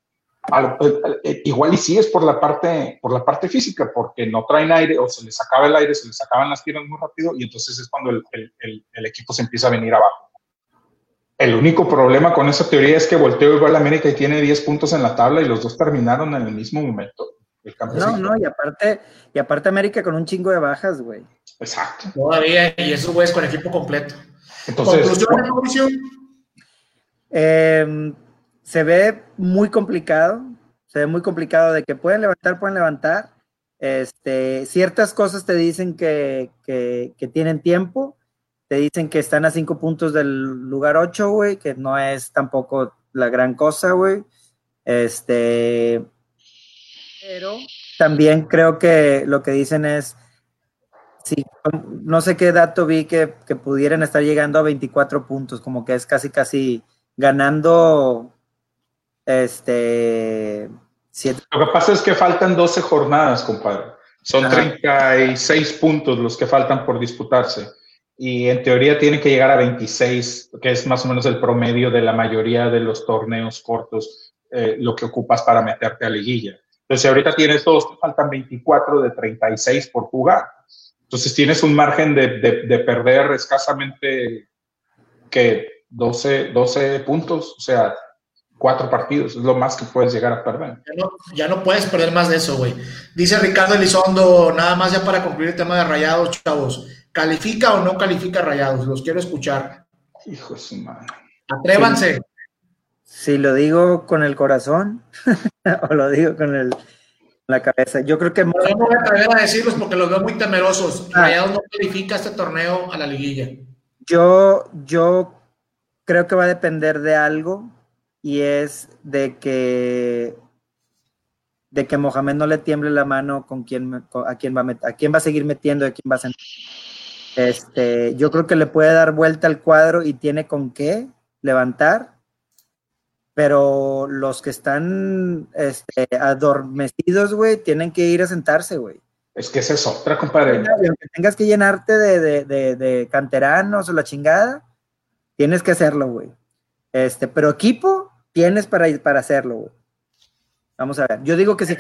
igual y sí es por la parte por la parte física porque no traen aire o se les acaba el aire se les acaban las piernas muy rápido y entonces es cuando el, el, el, equipo se empieza a venir abajo el único problema con esa teoría es que volteó igual a América y tiene 10 puntos en la tabla y los dos terminaron en el mismo momento no no y aparte y aparte América con un chingo de bajas güey. Exacto. Todavía y esos güeyes con equipo completo. Entonces conclusión eh, se ve muy complicado, se ve muy complicado de que pueden levantar, pueden levantar. Este, ciertas cosas te dicen que, que, tienen tiempo, te dicen que están a cinco puntos del lugar ocho, güey, que no es tampoco la gran cosa, güey. Este, pero también creo que lo que dicen es, sí, no sé qué dato vi que, que pudieran estar llegando a 24 puntos, como que es casi, casi ganando este. Lo que pasa es que faltan 12 jornadas, compadre. Son 36 puntos los que faltan por disputarse. Y en teoría tiene que llegar a 26, que es más o menos el promedio de la mayoría de los torneos cortos, eh, lo que ocupas para meterte a liguilla. Entonces, ahorita tienes dos, faltan 24 de 36 por jugar. Entonces, tienes un margen de, de, de perder escasamente que 12, 12 puntos. O sea, cuatro partidos, es lo más que puedes llegar a perder. Ya no, puedes perder más de eso, güey. Dice Ricardo Elizondo, nada más ya para concluir el tema de Rayados, chavos. ¿Califica o no califica Rayados? Los quiero escuchar. Hijo de su madre. Atrévanse. Si, lo digo con el corazón o lo digo con el, la cabeza. Yo creo que... No, no voy a atrever a decirlos porque los veo muy temerosos. Ah. Rayados no califica este torneo a la liguilla. Yo, yo creo que va a depender de algo y es de que de que Mohamed no le tiemble la mano con quién, a, quién va a, a quién va a seguir metiendo, a quién va a sentar. Este, yo creo que le puede dar vuelta al cuadro y tiene con qué levantar, pero los que están este, adormecidos, güey, tienen que ir a sentarse, güey. Es que es eso, otra compadre. Aunque tengas que llenarte de, de, de, canteranos o la chingada, tienes que hacerlo, güey. Este, pero equipo tienes para, para hacerlo, güey. Vamos a ver. Yo digo que se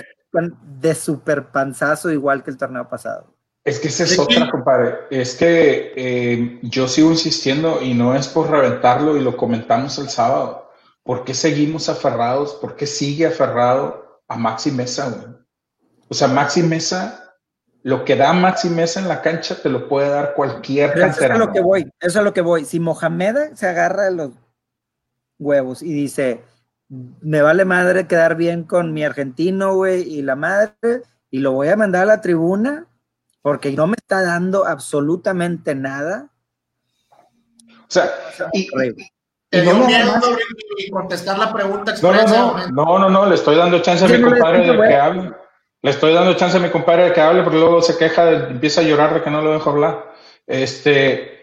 de super panzazo igual que el torneo pasado. Es que esa es otra, compadre. Es que eh, yo sigo insistiendo y no es por reventarlo y lo comentamos el sábado. ¿Por qué seguimos aferrados? ¿Por qué sigue aferrado a Maxi Mesa, güey? O sea, Maxi Mesa, lo que da Maxi Mesa en la cancha te lo puede dar cualquier Pero Eso es a lo que voy, eso es a lo que voy. Si Mohamed se agarra de los huevos y dice, me vale madre quedar bien con mi argentino, güey, y la madre, y lo voy a mandar a la tribuna porque no me está dando absolutamente nada. O sea, y, ¿Te dio miedo y contestar la pregunta no, no, no, no, no, le estoy dando chance a mi compadre de que hable. Le estoy dando chance a mi compadre de que hable porque luego se queja, empieza a llorar de que no lo dejo hablar. Este,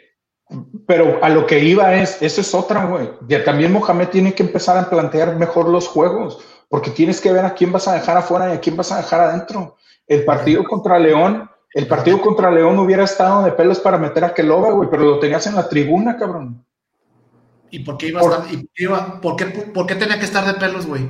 pero a lo que iba es, eso es otra, güey. Y también Mohamed tiene que empezar a plantear mejor los juegos, porque tienes que ver a quién vas a dejar afuera y a quién vas a dejar adentro. El partido contra León, el partido contra León hubiera estado de pelos para meter a Keloba, güey, pero lo tenías en la tribuna, cabrón. ¿Y por qué iba a estar, y iba, por, qué, por qué tenía que estar de pelos, güey?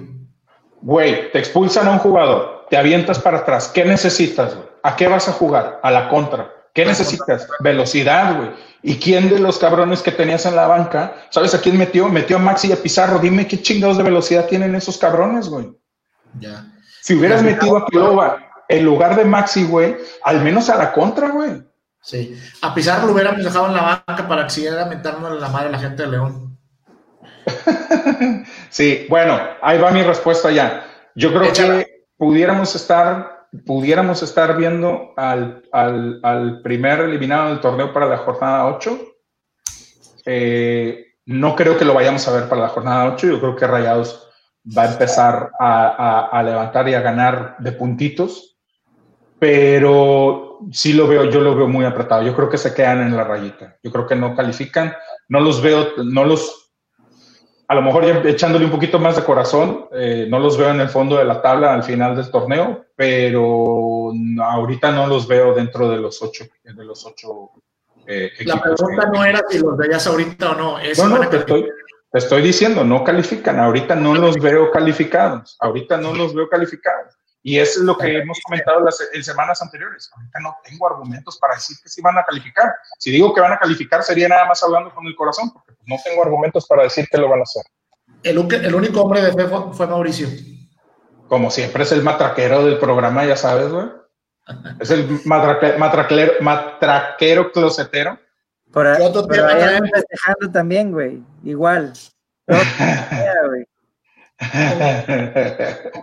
Güey, te expulsan a un jugador, te avientas para atrás. ¿Qué necesitas, güey? ¿A qué vas a jugar? A la contra. ¿Qué necesitas? Velocidad, güey. ¿Y quién de los cabrones que tenías en la banca, sabes a quién metió? Metió a Maxi y a Pizarro. Dime qué chingados de velocidad tienen esos cabrones, güey. Ya. Si hubieras metido a Pilova en lugar de Maxi, güey, al menos a la contra, güey. Sí. A Pizarro lo hubiéramos dejado en la banca para que siguiera mentándole la madre a la gente de León. sí, bueno, ahí va mi respuesta ya. Yo creo que pudiéramos estar, pudiéramos estar viendo al, primer eliminado del torneo para la jornada 8. Eh, no creo que lo vayamos a ver para la jornada 8. Yo creo que Rayados va a empezar a, levantar y a ganar de puntitos, pero sí lo veo, yo lo veo muy apretado. Yo creo que se quedan en la rayita. Yo creo que no califican. No los veo, no los a lo mejor ya echándole un poquito más de corazón, eh, no los veo en el fondo de la tabla al final del torneo, pero ahorita no los veo dentro de los ocho, de los ocho eh, La pregunta no era si los veías ahorita o no. no, no, te estoy, te estoy diciendo, no califican. Ahorita no los veo calificados. Ahorita no los veo calificados. Y es lo que hemos comentado las, en semanas anteriores. Ahorita no tengo argumentos para decir que sí van a calificar. Si digo que van a calificar, sería nada más hablando con el corazón, porque no tengo argumentos para decir que lo van a hacer. El, el único hombre de fe fue, Mauricio. Como siempre es el matraquero del programa, ya sabes, güey. Es el matraquero, matraquero closetero. Por, ahí, festejando también, güey. Igual.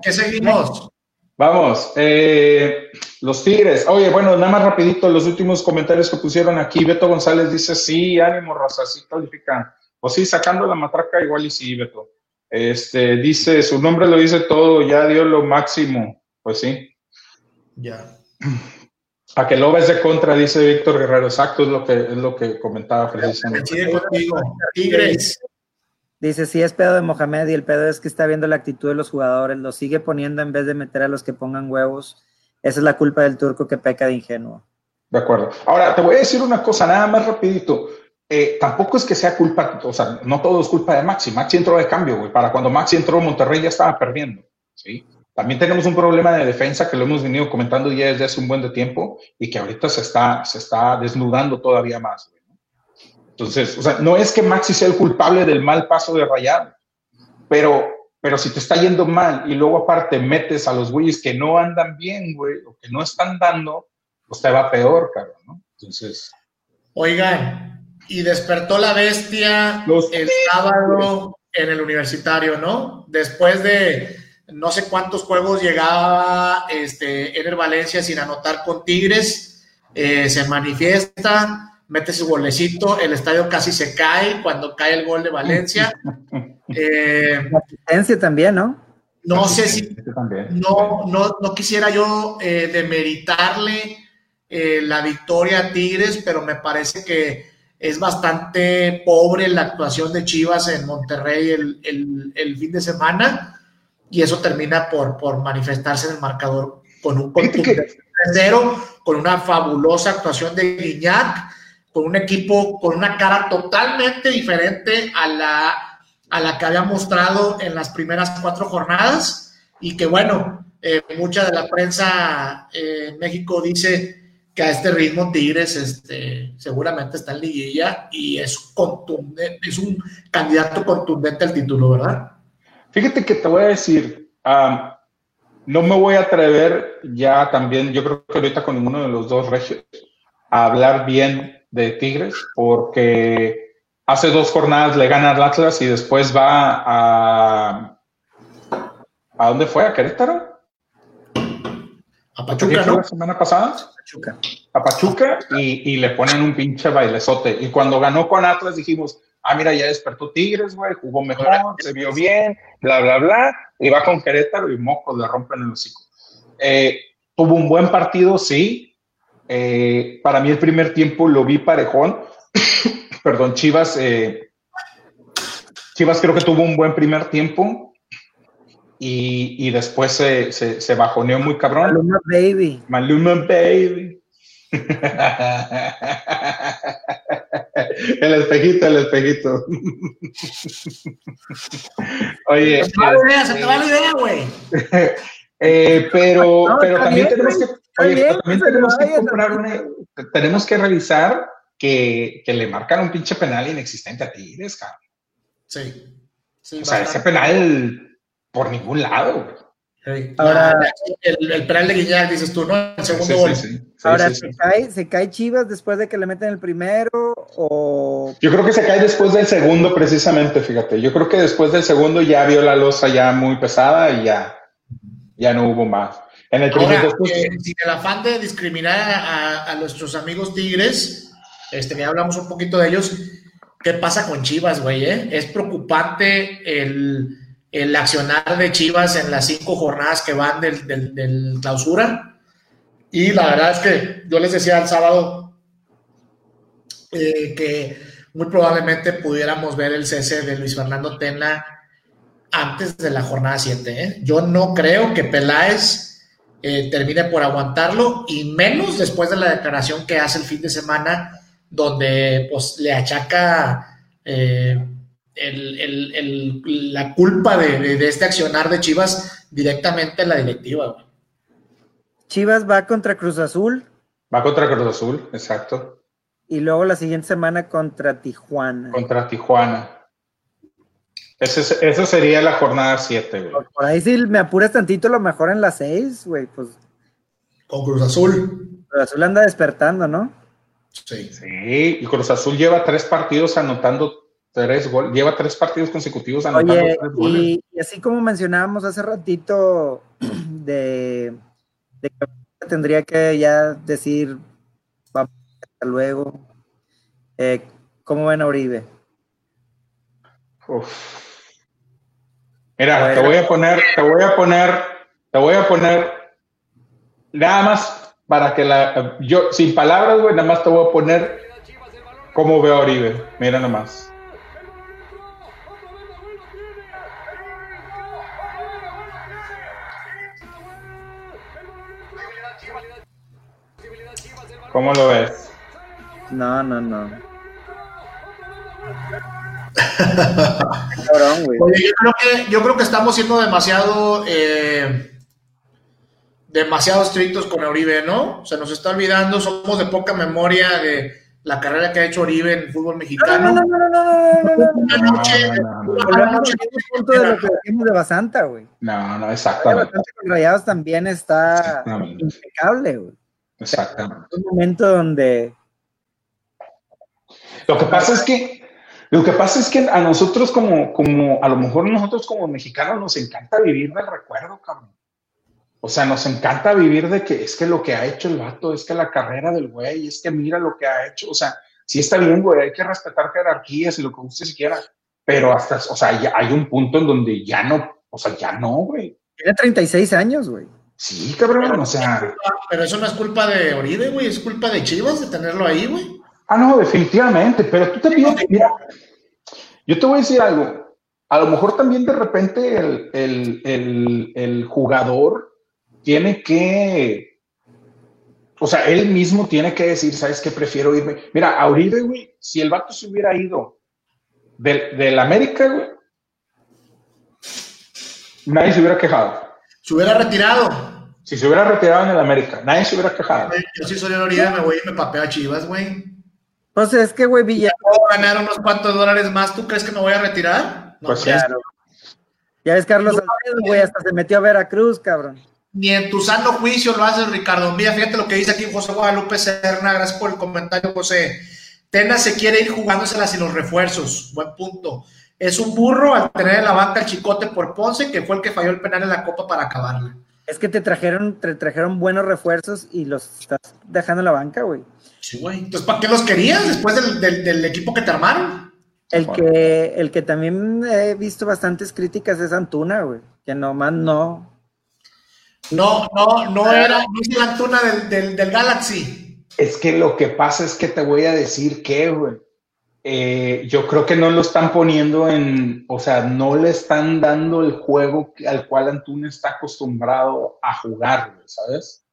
¿Qué seguimos? Vamos, eh, los Tigres. Oye, bueno, nada más rapidito, los últimos comentarios que pusieron aquí. Beto González dice, sí, ánimo, raza, sí califican. O sí, sacando la matraca, igual y sí, Beto. Este, dice, su nombre lo dice todo, ya dio lo máximo. Pues sí. Ya. A que lo ves de contra, dice Víctor Guerrero. Exacto, es lo que, es lo que comentaba precisamente. Tigres. Dice, sí es pedo de Mohamed y el pedo es que está viendo la actitud de los jugadores, lo sigue poniendo en vez de meter a los que pongan huevos. Esa es la culpa del turco que peca de ingenuo. De acuerdo. Ahora, te voy a decir una cosa, nada más rapidito. Eh, tampoco es que sea culpa, o sea, no todo es culpa de Maxi. Maxi entró de cambio, güey. Para cuando Maxi entró, Monterrey ya estaba perdiendo, ¿sí? También tenemos un problema de defensa que lo hemos venido comentando ya desde hace un buen de tiempo y que ahorita se está, se está desnudando todavía más. Entonces, o sea, no es que Maxi sea el culpable del mal paso de Rayado, pero, pero si te está yendo mal y luego aparte metes a los güeyes que no andan bien, güey, o que no están dando, pues te va peor, cabrón, ¿no? Entonces. Oigan, y despertó la bestia el sábado en el universitario, ¿no? Después de no sé cuántos juegos llegaba este, Ener Valencia sin anotar con Tigres, eh, se manifiesta mete su golecito, el estadio casi se cae cuando cae el gol de Valencia. Eh, asistencia también, ¿no? no sé si no, no, no, quisiera yo eh, demeritarle eh, la victoria a Tigres, pero me parece que es bastante pobre la actuación de Chivas en Monterrey el, fin de semana y eso termina por, por manifestarse en el marcador con un cero, con una fabulosa actuación de Guiñac, con un equipo con una cara totalmente diferente a la, a la que había mostrado en las primeras cuatro jornadas y que bueno, eh, mucha de la prensa eh, en México dice que a este ritmo Tigres este, seguramente está en liguilla y es, contundente, es un candidato contundente al título, ¿verdad? Fíjate que te voy a decir, no me voy a atrever ya también, yo creo que ahorita con ninguno de los dos regios, a hablar bien de Tigres, porque hace dos jornadas le gana al Atlas y después va a... ¿A dónde fue? ¿A Querétaro? A Pachuca, ¿no? La semana pasada. Pachuca. A Pachuca y, y, le ponen un pinche bailezote. Y cuando ganó con Atlas dijimos, ah, mira, ya despertó Tigres, güey, jugó mejor, se vio bien, bla, bla, bla. Y va con Querétaro y mocos le rompen el hocico. Eh, tuvo un buen partido, sí. Eh, para mí el primer tiempo lo vi parejón. Perdón, Chivas. Eh, Chivas creo que tuvo un buen primer tiempo y, después se, se, bajoneó muy cabrón. Maluma Baby. Maluma Baby. el espejito, el espejito. Oye. Se te va la idea, se te va la idea, güey. Eh, pero, pero también tenemos que, oye, también tenemos que comprar una, tenemos que revisar que, que, le marcan un pinche penal inexistente a Tigres, cabrón. Sí. sí o sea, ese penal por ningún lado. Ahora, el, el, penal de Guiñar, dices tú, ¿no? El segundo gol. Ahora, ¿se, cae, ¿se cae Chivas después de que le meten el primero? O... Yo creo que se cae después del segundo, precisamente, fíjate. Yo creo que después del segundo ya vio la losa ya muy pesada y ya, ya no hubo más. En el Ahora, después... eh, sin el afán de discriminar a, a, nuestros amigos tigres, este, ya hablamos un poquito de ellos, ¿qué pasa con Chivas, güey? Eh? Es preocupante el el accionar de Chivas en las cinco jornadas que van del, clausura. Y la verdad es que yo les decía el sábado eh, que muy probablemente pudiéramos ver el cese de Luis Fernando Tena antes de la jornada 7. ¿eh? Yo no creo que Peláez eh, termine por aguantarlo y menos después de la declaración que hace el fin de semana donde pues le achaca el, la culpa de, este accionar de Chivas directamente en la directiva. Chivas va contra Cruz Azul. Va contra Cruz Azul, exacto. Y luego la siguiente semana contra Tijuana. Contra Tijuana. Esa sería la jornada 7, güey. Por ahí si me apuras tantito, lo mejor en la 6, güey, pues. Con Cruz Azul. Cruz Azul anda despertando, ¿no? Sí. Sí, y Cruz Azul lleva tres partidos anotando tres goles, lleva tres partidos consecutivos anotando Oye, tres goles. Y, así como mencionábamos hace ratito de, que tendría que ya decir vamos hasta luego. Eh, ¿Cómo ven a Uribe? Mira, te voy a poner, te voy a poner, te voy a poner nada más para que la yo sin palabras, güey, nada más te voy a poner cómo veo a Uribe. Mira nada más. ¿Cómo lo ves? No, no, no. Oye, yo, creo que, yo creo que estamos siendo demasiado eh, demasiado estrictos con Oribe, ¿no? Se nos está olvidando, somos de poca memoria de la carrera que ha hecho Oribe en el fútbol mexicano. No, no, no, no, no, no, no, Una noche, una noche punto de lo que decimos de Basanta, güey. No, no, exactamente. Con Rayados también está impecable, güey. Exactamente. un momento donde... Lo que pasa es que lo que pasa es que a nosotros como, como, a lo mejor nosotros como mexicanos nos encanta vivir del recuerdo, cabrón. O sea, nos encanta vivir de que es que lo que ha hecho el vato, es que la carrera del güey, es que mira lo que ha hecho. O sea, sí está bien, güey, hay que respetar jerarquías y lo que usted quiera, pero hasta, o sea, hay un punto en donde ya no, O sea, ya no, güey. Tiene 36 años, güey. Sí, cabrón, o sea. Pero eso no es culpa de Oribe, güey, es culpa de Chivas de tenerlo ahí, güey. Ah, no, definitivamente, pero tú también, mira, yo te voy a decir algo. A lo mejor también de repente el, el, el, el jugador tiene que, o sea, él mismo tiene que decir, ¿sabes qué? Prefiero irme. Mira, a Uribe, güey, si el vato se hubiera ido del, del América, güey, nadie se hubiera quejado. Se hubiera retirado. Si se hubiera retirado en el América, nadie se hubiera quejado. Yo sí soy Oribe, me voy y me papeo a Chivas, güey. Pues es que, güey, Villa. ¿Puedo ganar unos cuantos dólares más? ¿Tú crees que me voy a retirar? Pues sí. Claro. Ya ves, Carlos Alfredo, güey, hasta se metió a Veracruz, cabrón. Ni en tu sano juicio lo haces, Ricardo. Mira, fíjate lo que dice aquí José Guadalupe Serna. Gracias por el comentario, José. Tena se quiere ir jugándoselas sin los refuerzos. Buen punto. Es un burro al tener en la banca el chicote por Ponce, que fue el que falló el penal en la Copa para acabarla. Es que te trajeron, te trajeron buenos refuerzos y los estás dejando en la banca, güey. Sí, güey. Entonces, ¿para qué los querías después del, del, del equipo que te armaron? El que, el que también he visto bastantes críticas es Antuna, güey. Que nomás no. No, no, no era, no es la Antuna del, del, del Galaxy. Es que lo que pasa es que te voy a decir que, güey. Eh, yo creo que no lo están poniendo en, o sea, no le están dando el juego al cual Antuna está acostumbrado a jugar, ¿sabes?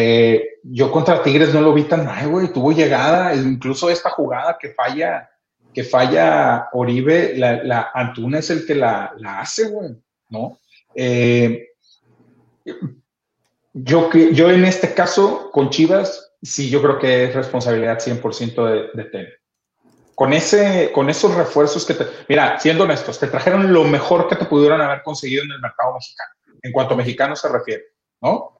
Eh, yo contra Tigres no lo vi tan mal, güey, tuvo llegada, incluso esta jugada que falla, que falla Oribe, la, Antuna es el que la, hace, güey, ¿no? Eh, yo, yo en este caso, con Chivas, sí, yo creo que es responsabilidad 100% de, de Tena con, ese, con esos refuerzos que te... Mira, siendo honestos, te trajeron lo mejor que te pudieron haber conseguido en el mercado mexicano, en cuanto a mexicanos se refiere, ¿no?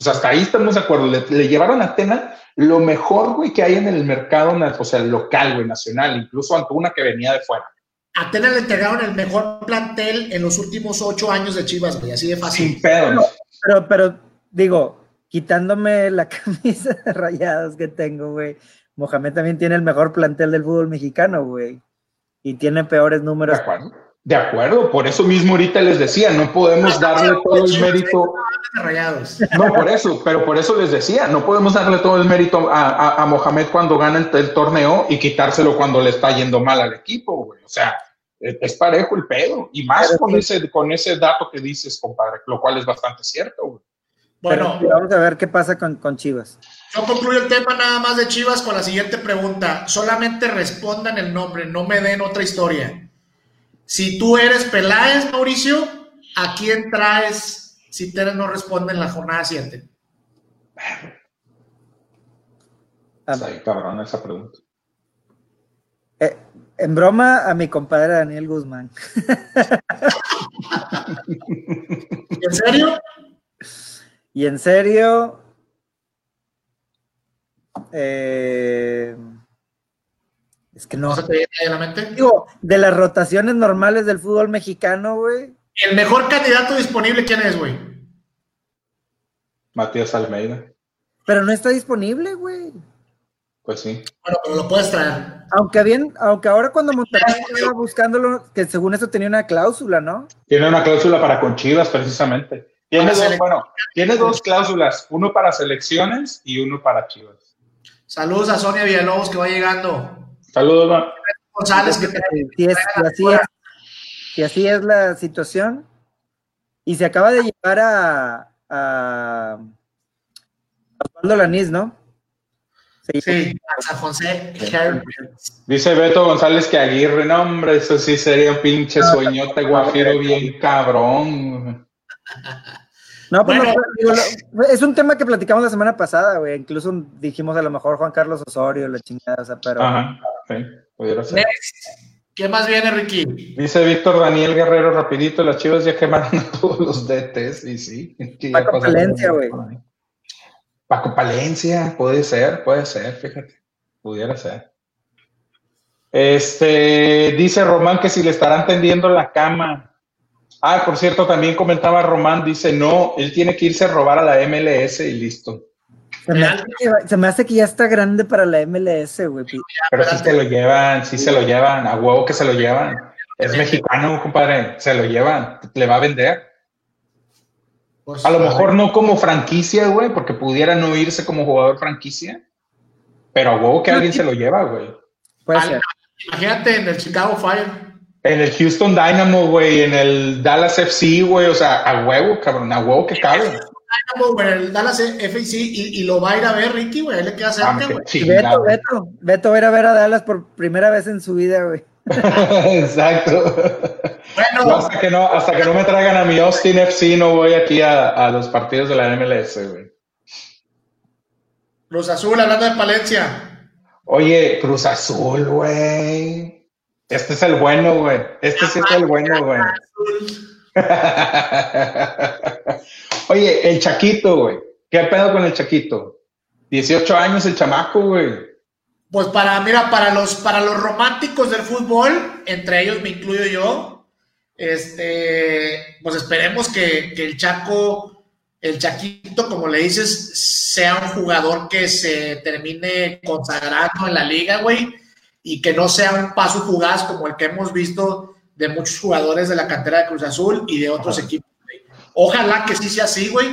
Pues hasta ahí estamos de acuerdo. Le, le llevaron a Tena lo mejor, güey, que hay en el mercado, o sea, local, güey, nacional, incluso ante una que venía de fuera. A Tena le entregaron el mejor plantel en los últimos ocho años de Chivas, güey, así de fácil. Sin pedos. No, pero, pero, digo, quitándome la camisa de rayados que tengo, güey, Mohamed también tiene el mejor plantel del fútbol mexicano, güey. Y tiene peores números. De acuerdo. De acuerdo, por eso mismo ahorita les decía, no podemos darle todo el mérito. No, por eso, pero por eso les decía, no podemos darle todo el mérito a, a, a Mohamed cuando gana el, el, torneo y quitárselo cuando le está yendo mal al equipo, güey. O sea, es, es parejo el pedo. Y más con, ese, con ese dato que dices, compadre, lo cual es bastante cierto, güey. Bueno, Pero vamos a ver qué pasa con, con, Chivas. Yo concluyo el tema nada más de Chivas con la siguiente pregunta. Solamente respondan el nombre, no me den otra historia. Si tú eres Peláez, Mauricio, ¿a quién traes si Teres no responde en la jornada 7? Está ahí, cabrón, esa pregunta. Eh, en broma, a mi compadre Daniel Guzmán. ¿En serio? Y en serio, eh, es que no. ¿No se te viene a la mente? Digo, de las rotaciones normales del fútbol mexicano, güey. El mejor candidato disponible, ¿quién es, güey? Matías Almeida. Pero no está disponible, güey. Pues sí. Bueno, pero lo puedes traer. Aunque bien, aunque ahora cuando Monterrey estaba buscándolo, que según eso tenía una cláusula, ¿no? Tiene una cláusula para con Chivas, precisamente. Tiene dos, bueno, tiene dos cláusulas, uno para selecciones y uno para Chivas. Saludos a Sonia Villalobos que va llegando. Saludos. González, que te, así es, si así es la situación. Y se acaba de llevar a, a Osvaldo Lanís, ¿no? Sí, sí a San José. Dice Beto González que Aguirre, no, hombre, eso sí sería un pinche sueñote guajiro bien cabrón. No, pues bueno, no, digo, es un tema que platicamos la semana pasada, güey. Incluso dijimos a lo mejor Juan Carlos Osorio, la chingada, o sea, pero. Ajá, sí, pudiera ser. ¿Qué más viene, Ricky? Dice Víctor Daniel Guerrero, rapidito, las chivas ya quemaron a todos los DTs, y sí. Paco Palencia, güey. Paco Palencia, puede ser, puede ser, fíjate. Pudiera ser. Este, dice Román que si le estarán tendiendo la cama. Ah, por cierto, también comentaba Román, dice, no, él tiene que irse a robar a la MLS y listo. Se me, hace que, se me hace que ya está grande para la MLS, güey. Pero sí se lo llevan, sí se lo llevan, a huevo que se lo llevan. Es mexicano, compadre. Se lo llevan. Le va a vender. Pues, A lo mejor no como franquicia, güey, porque pudiera no irse como jugador franquicia. Pero a huevo que alguien se lo lleva, güey. Puede ser. Imagínate en el Chicago Fire. En el Houston Dynamo, güey, en el Dallas FC, güey, o sea, a huevo, cabrón, a huevo que cabe. Dynamo, güey, el Dallas FC y, y lo va a ir a ver Ricky, güey. Le queda Ah, cerca, güey. Beto, Beto, Beto va a ir a ver a Dallas por primera vez en su vida, güey. Exacto. Bueno, hasta que no, hasta que no me traigan a mi Austin FC, no voy aquí a, a los partidos de la MLS, güey. Cruz Azul, hablando de Palencia. Oye, Cruz Azul, güey. Este es el bueno, güey. Este sí es el bueno, güey. Oye, el Chaquito, güey. ¿Qué pedo con el Chaquito? 18 años el chamaco, güey. Pues para, mira, para los, para los románticos del fútbol, entre ellos me incluyo yo, este, pues esperemos que, que el Chaco, el Chaquito, como le dices, sea un jugador que se termine consagrando en la liga, güey, y que no sea un paso fugaz como el que hemos visto de muchos jugadores de la cantera de Cruz Azul y de otros Ajá. equipos. güey. Ojalá que sí sea así, güey.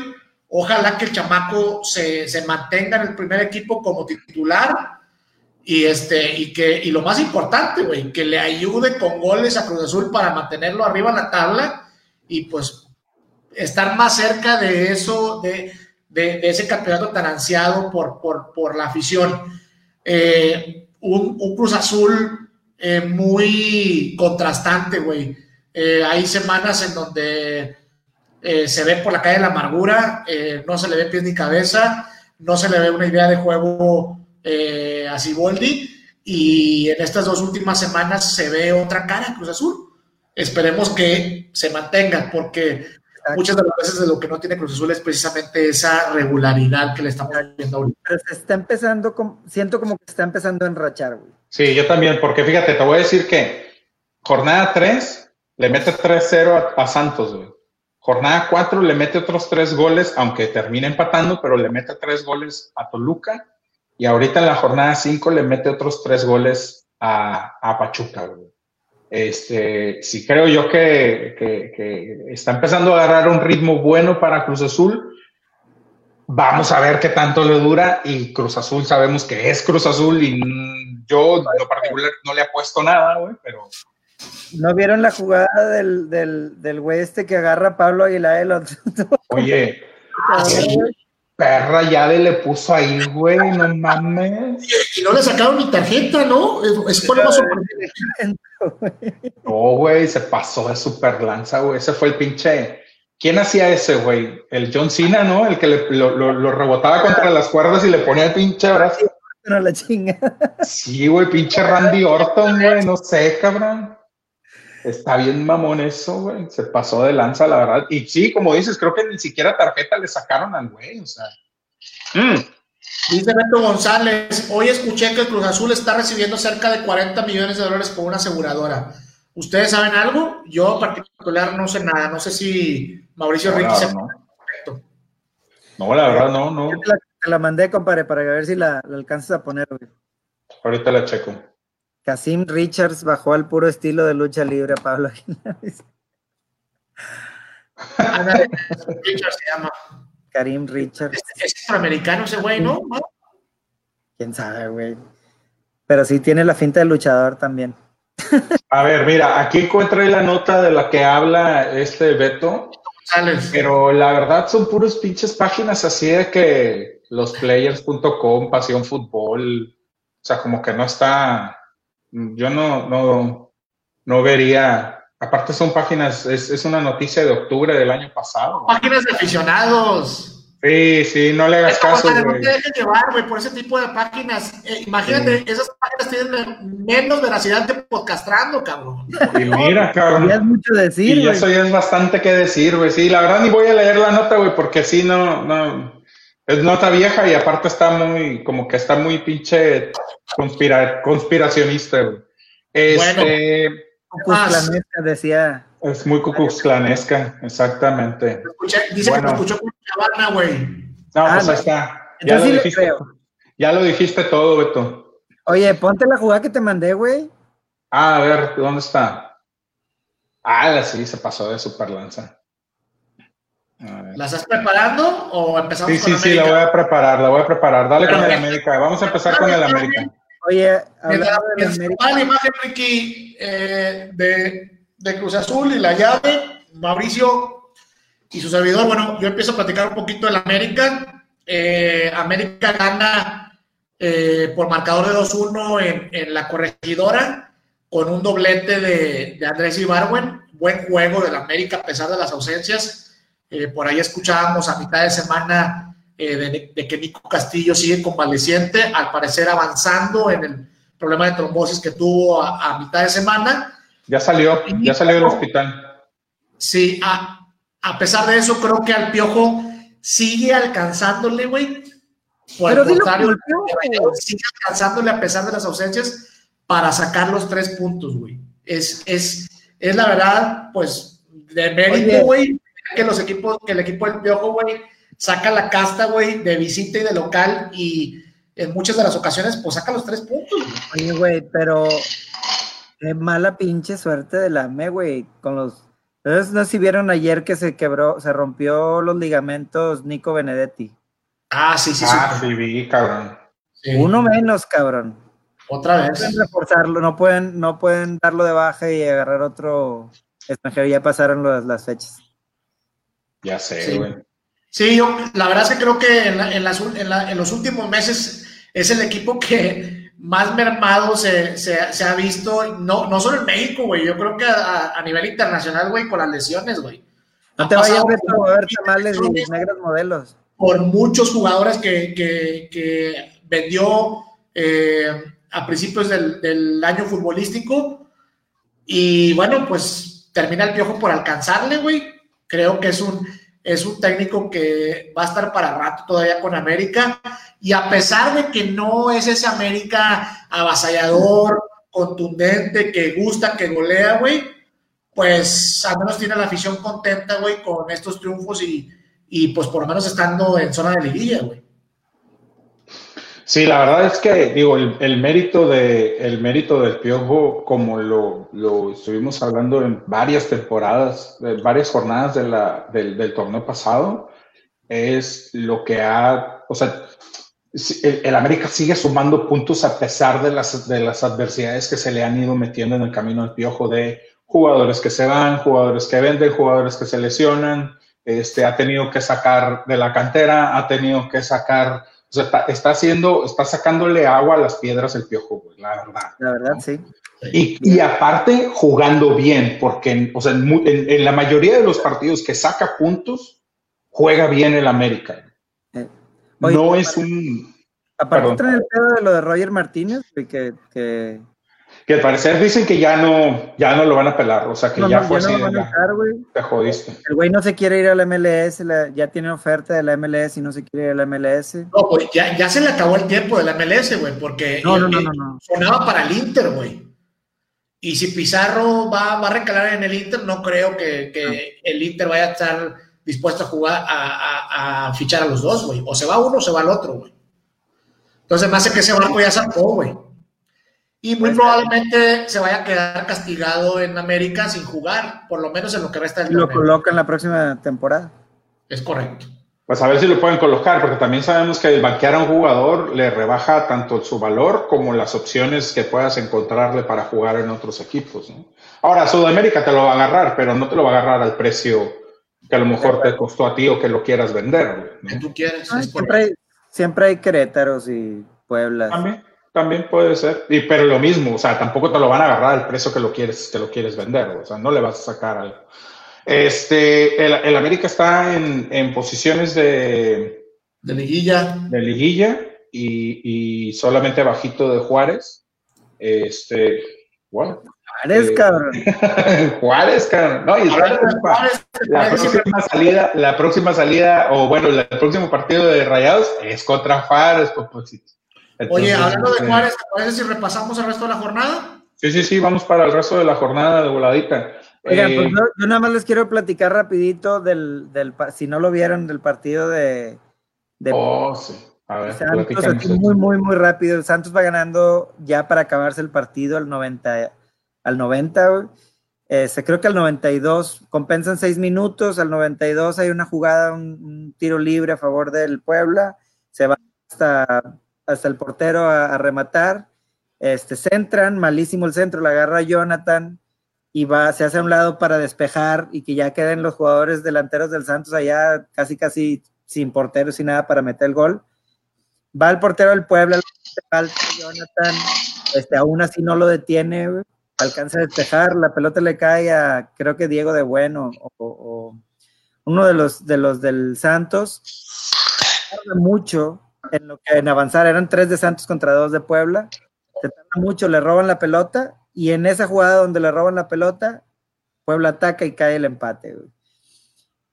Ojalá que el chamaco se, se mantenga en el primer equipo como titular y este y que y lo más importante, güey, que le ayude con goles a Cruz Azul para mantenerlo arriba en la tabla y pues estar más cerca de eso, de, de- de ese campeonato tan ansiado por, por, por la afición. Eh, un, un Cruz Azul eh, muy contrastante, güey. Eh, hay semanas en donde eh, se ve por la calle de la amargura, no se le ve pies ni cabeza, no se le ve una idea de juego a Siboldi y en estas dos últimas semanas se ve otra cara Cruz Azul. Esperemos que se mantenga porque muchas de las veces de lo que no tiene Cruz Azul es precisamente esa regularidad que le estamos viendo ahorita. Pero se está empezando, siento como que está empezando a enrachar, güey. Sí, yo también, porque fíjate, te voy a decir que jornada 3 le mete 3-0 a, a Santos, güey. Jornada 4 le mete otros 3 goles, aunque termine empatando, pero le mete 3 goles a Toluca. Y ahorita en la jornada 5 le mete otros 3 goles a, a Pachuca, güey. Este, sí creo yo que, que- que está empezando a agarrar un ritmo bueno para Cruz Azul. Vamos a ver qué tanto le dura y Cruz Azul sabemos que es Cruz Azul y yo en lo particular no le apuesto nada, güey, pero ¿No vieron la jugada del, del, del güey este que agarra a Pablo Aguilar? El otro? oye, perra ya de le puso ahí, güey, no mames. Y no le sacaron ni tarjeta, ¿no? Es, es fue lo más sorprendente. No, güey, se pasó de super lanza, güey. Ese fue el pinche. ¿Quién hacía ese, güey? El John Cena, ¿no? El que le- lo, lo- lo rebotaba contra las cuerdas y le ponía el pinche brazo. No, la chinga. Sí, güey, pinche Randy Orton, güey, no sé, cabrón. Está bien mamón eso, güey. Se pasó de lanza, la verdad. Y sí, como dices, creo que ni siquiera tarjeta le sacaron al güey, o sea. Mm, Dice Beto González, hoy escuché que el Cruz Azul está recibiendo cerca de 40 millones de dólares por una aseguradora. ¿Ustedes saben algo? Yo en particular no sé nada. No sé si Mauricio No, Ricky la se... no. No, la verdad, no, no. La, te la mandé, compadre, para ver si la, la alcanzas a poner, güey. Ahorita la checo. Casim Richards bajó al puro estilo de lucha libre a Pablo Aguilar. Ándale, Richard se llama. Karim Richards. Es, es centroamericano ese güey, ¿no? Quién sabe, güey. Pero sí tiene la finta de luchador también. A ver, mira, aquí encontré la nota de la que habla este Beto, González. pero la verdad son puros pinches páginas así de que losplayers.com, pasión fútbol, o sea, como que no está, yo no, no, no vería, aparte son páginas, es, es una noticia de octubre del año pasado. Páginas de aficionados. Sí, sí, no le hagas Esto, caso, no te dejes llevar, güey, por ese tipo de páginas. Eh, imagínate, esas páginas tienen menos veracidad que podcastrando, cabrón. Y mira, cabrón. Ya es mucho decir, Y güey. eso ya es bastante que decir, güey. Sí, la verdad ni voy a leer la nota, güey, porque sí, no, no. Es nota vieja y aparte está muy, como que está muy pinche conspira- conspiracionista, güey. Este, Cucuzclanesca decía. es muy cucuxclanesca, exactamente. Escuché- dice Bueno. que me escuchó con Chavana, güey. No, Ah, pues no. ahí está. Ya lo sí dijiste. creo. Ya lo dijiste todo, Beto. Oye, ponte la jugada que te mandé, güey. Ah, a ver, ¿dónde está? Ah, sí, se pasó de super lanza. ¿La estás preparando o empezamos sí, con sí, Sí, sí, la voy a preparar, la voy a preparar. Dale con el América. Vamos a empezar con el América. Oye, de América. la imagen, Ricky, eh, de, de Cruz Azul y la llave, Mauricio y su servidor. Bueno, yo empiezo a platicar un poquito del América. Eh, América gana eh, por marcador de 2-1 en, en, la corregidora con un doblete de, de Andrés Ibarwen. Buen juego del América a pesar de las ausencias eh, por ahí escuchábamos a mitad de semana eh, de, que Nico Castillo sigue convaleciente, al parecer avanzando en el problema de trombosis que tuvo a, mitad de semana. Ya salió, ya salió del hospital. Sí, a, a, pesar de eso, creo que al Piojo sigue alcanzándole, güey. Por el contrario, sigue alcanzándole a pesar de las ausencias para sacar los tres puntos, güey. Es, es, es la verdad, pues, de mérito, güey, que los equipos, que el equipo del Piojo, güey, saca la casta, güey, de visita y de local y en muchas de las ocasiones, pues saca los tres puntos. Oye, güey, pero qué mala pinche suerte de la ME, güey, con los... Entonces, no sé si vieron ayer que se quebró, se rompió los ligamentos Nico Benedetti. Ah, sí, sí, sí. Ah, sí, vi, cabrón. Uno menos, cabrón. Otra vez. No pueden reforzarlo, no pueden, no pueden darlo de baja y agarrar otro extranjero. Ya pasaron las fechas. Ya sé, güey. Sí. yo la verdad es que creo que en, los últimos meses es el equipo que más mermado se, ha visto, no, no solo en México, güey, yo creo que a, nivel internacional, güey, con las lesiones, güey. No te vayas a ver tamales y negros modelos. Por muchos jugadores que, vendió eh, a principios del, del, año futbolístico. Y bueno, pues termina el piojo por alcanzarle, güey. Creo que es un, es un técnico que va a estar para rato todavía con América. Y a pesar de que no es ese América avasallador, contundente, que gusta, que golea, güey, pues al menos tiene la afición contenta, güey, con estos triunfos y, y pues por lo menos estando en zona de liguilla, güey. Sí, la verdad es que, digo, el, mérito, de, el mérito del Piojo, como lo, lo, estuvimos hablando en varias temporadas, en varias jornadas de la, del, del, torneo pasado, es lo que ha, o sea, el, América sigue sumando puntos a pesar de las, de las adversidades que se le han ido metiendo en el camino al Piojo de jugadores que se van, jugadores que venden, jugadores que se lesionan, este, ha tenido que sacar de la cantera, ha tenido que sacar o sea, está, haciendo, está sacándole agua a las piedras el piojo, güey, la verdad. La verdad, sí. Y, y, aparte, jugando bien, porque o sea, en, la mayoría de los partidos que saca puntos, juega bien el América. Eh, no es un. Aparte, trae el pedo de lo de Roger Martínez, que, que que al parecer dicen que ya no, ya no lo van a pelar, o sea que ya fue así. te jodiste. El güey no se quiere ir a la MLS, ya tiene oferta de la MLS y no se quiere ir a la MLS. No, pues ya, ya se le acabó el tiempo de la MLS, güey, porque no, no, no, sonaba para el Inter, güey. Y si Pizarro va, va, a recalar en el Inter, no creo que, que el Inter vaya a estar dispuesto a jugar, a, a, fichar a los dos, güey. O se va uno o se va el otro, güey. Entonces hace que ese banco ya sacó, güey. Y muy pues, probablemente se vaya a quedar castigado en América sin jugar, por lo menos en lo que resta del Lo coloca en la próxima temporada. Es correcto. Pues a ver si lo pueden colocar, porque también sabemos que el banquear a un jugador le rebaja tanto su valor como las opciones que puedas encontrarle para jugar en otros equipos. Ahora, Sudamérica te lo va a agarrar, pero no te lo va a agarrar al precio que a lo mejor te costó a ti o que lo quieras vender. Que tú quieres. siempre, hay, siempre hay Querétaros y Puebla. También. También puede ser, y, pero lo mismo, o sea, tampoco te lo van a agarrar al precio que lo quieres, que lo quieres vender, o sea, no le vas a sacar algo. Este, el, América está en, en, posiciones de... De liguilla. De liguilla y, y solamente bajito de Juárez. Este, bueno. Juárez, eh, cabrón. Juárez, cabrón. No, y la, próxima salida, la próxima salida, o bueno, el próximo partido de Rayados es contra Juárez, Popocito. Oye, hablando de Juárez, ¿te parece si repasamos el resto de la jornada? Sí, sí, sí, vamos para el resto de la jornada de voladita. Oigan, pues eh, yo, nada más les quiero platicar rapidito del, del, si no lo vieron, del partido de... oh, sí. A ver, Santos, muy, muy, muy rápido. El Santos va ganando ya para acabarse el partido al 90, al 90 Este, creo que al 92 compensan seis minutos, al 92 hay una jugada, un, tiro libre a favor del Puebla, se va hasta, hasta el portero a, rematar, este, centran, malísimo el centro, la agarra Jonathan y va, se hace a un lado para despejar y que ya queden los jugadores delanteros del Santos allá casi casi sin portero, sin nada para meter el gol. Va el portero del Puebla, Jonathan, este, aún así no lo detiene, alcanza a despejar, la pelota le cae a creo que Diego de Bueno o, uno de los de los del Santos. Mucho en lo que en avanzar, eran tres de Santos contra dos de Puebla. Se tarda mucho, le roban la pelota y en esa jugada donde le roban la pelota, Puebla ataca y cae el empate.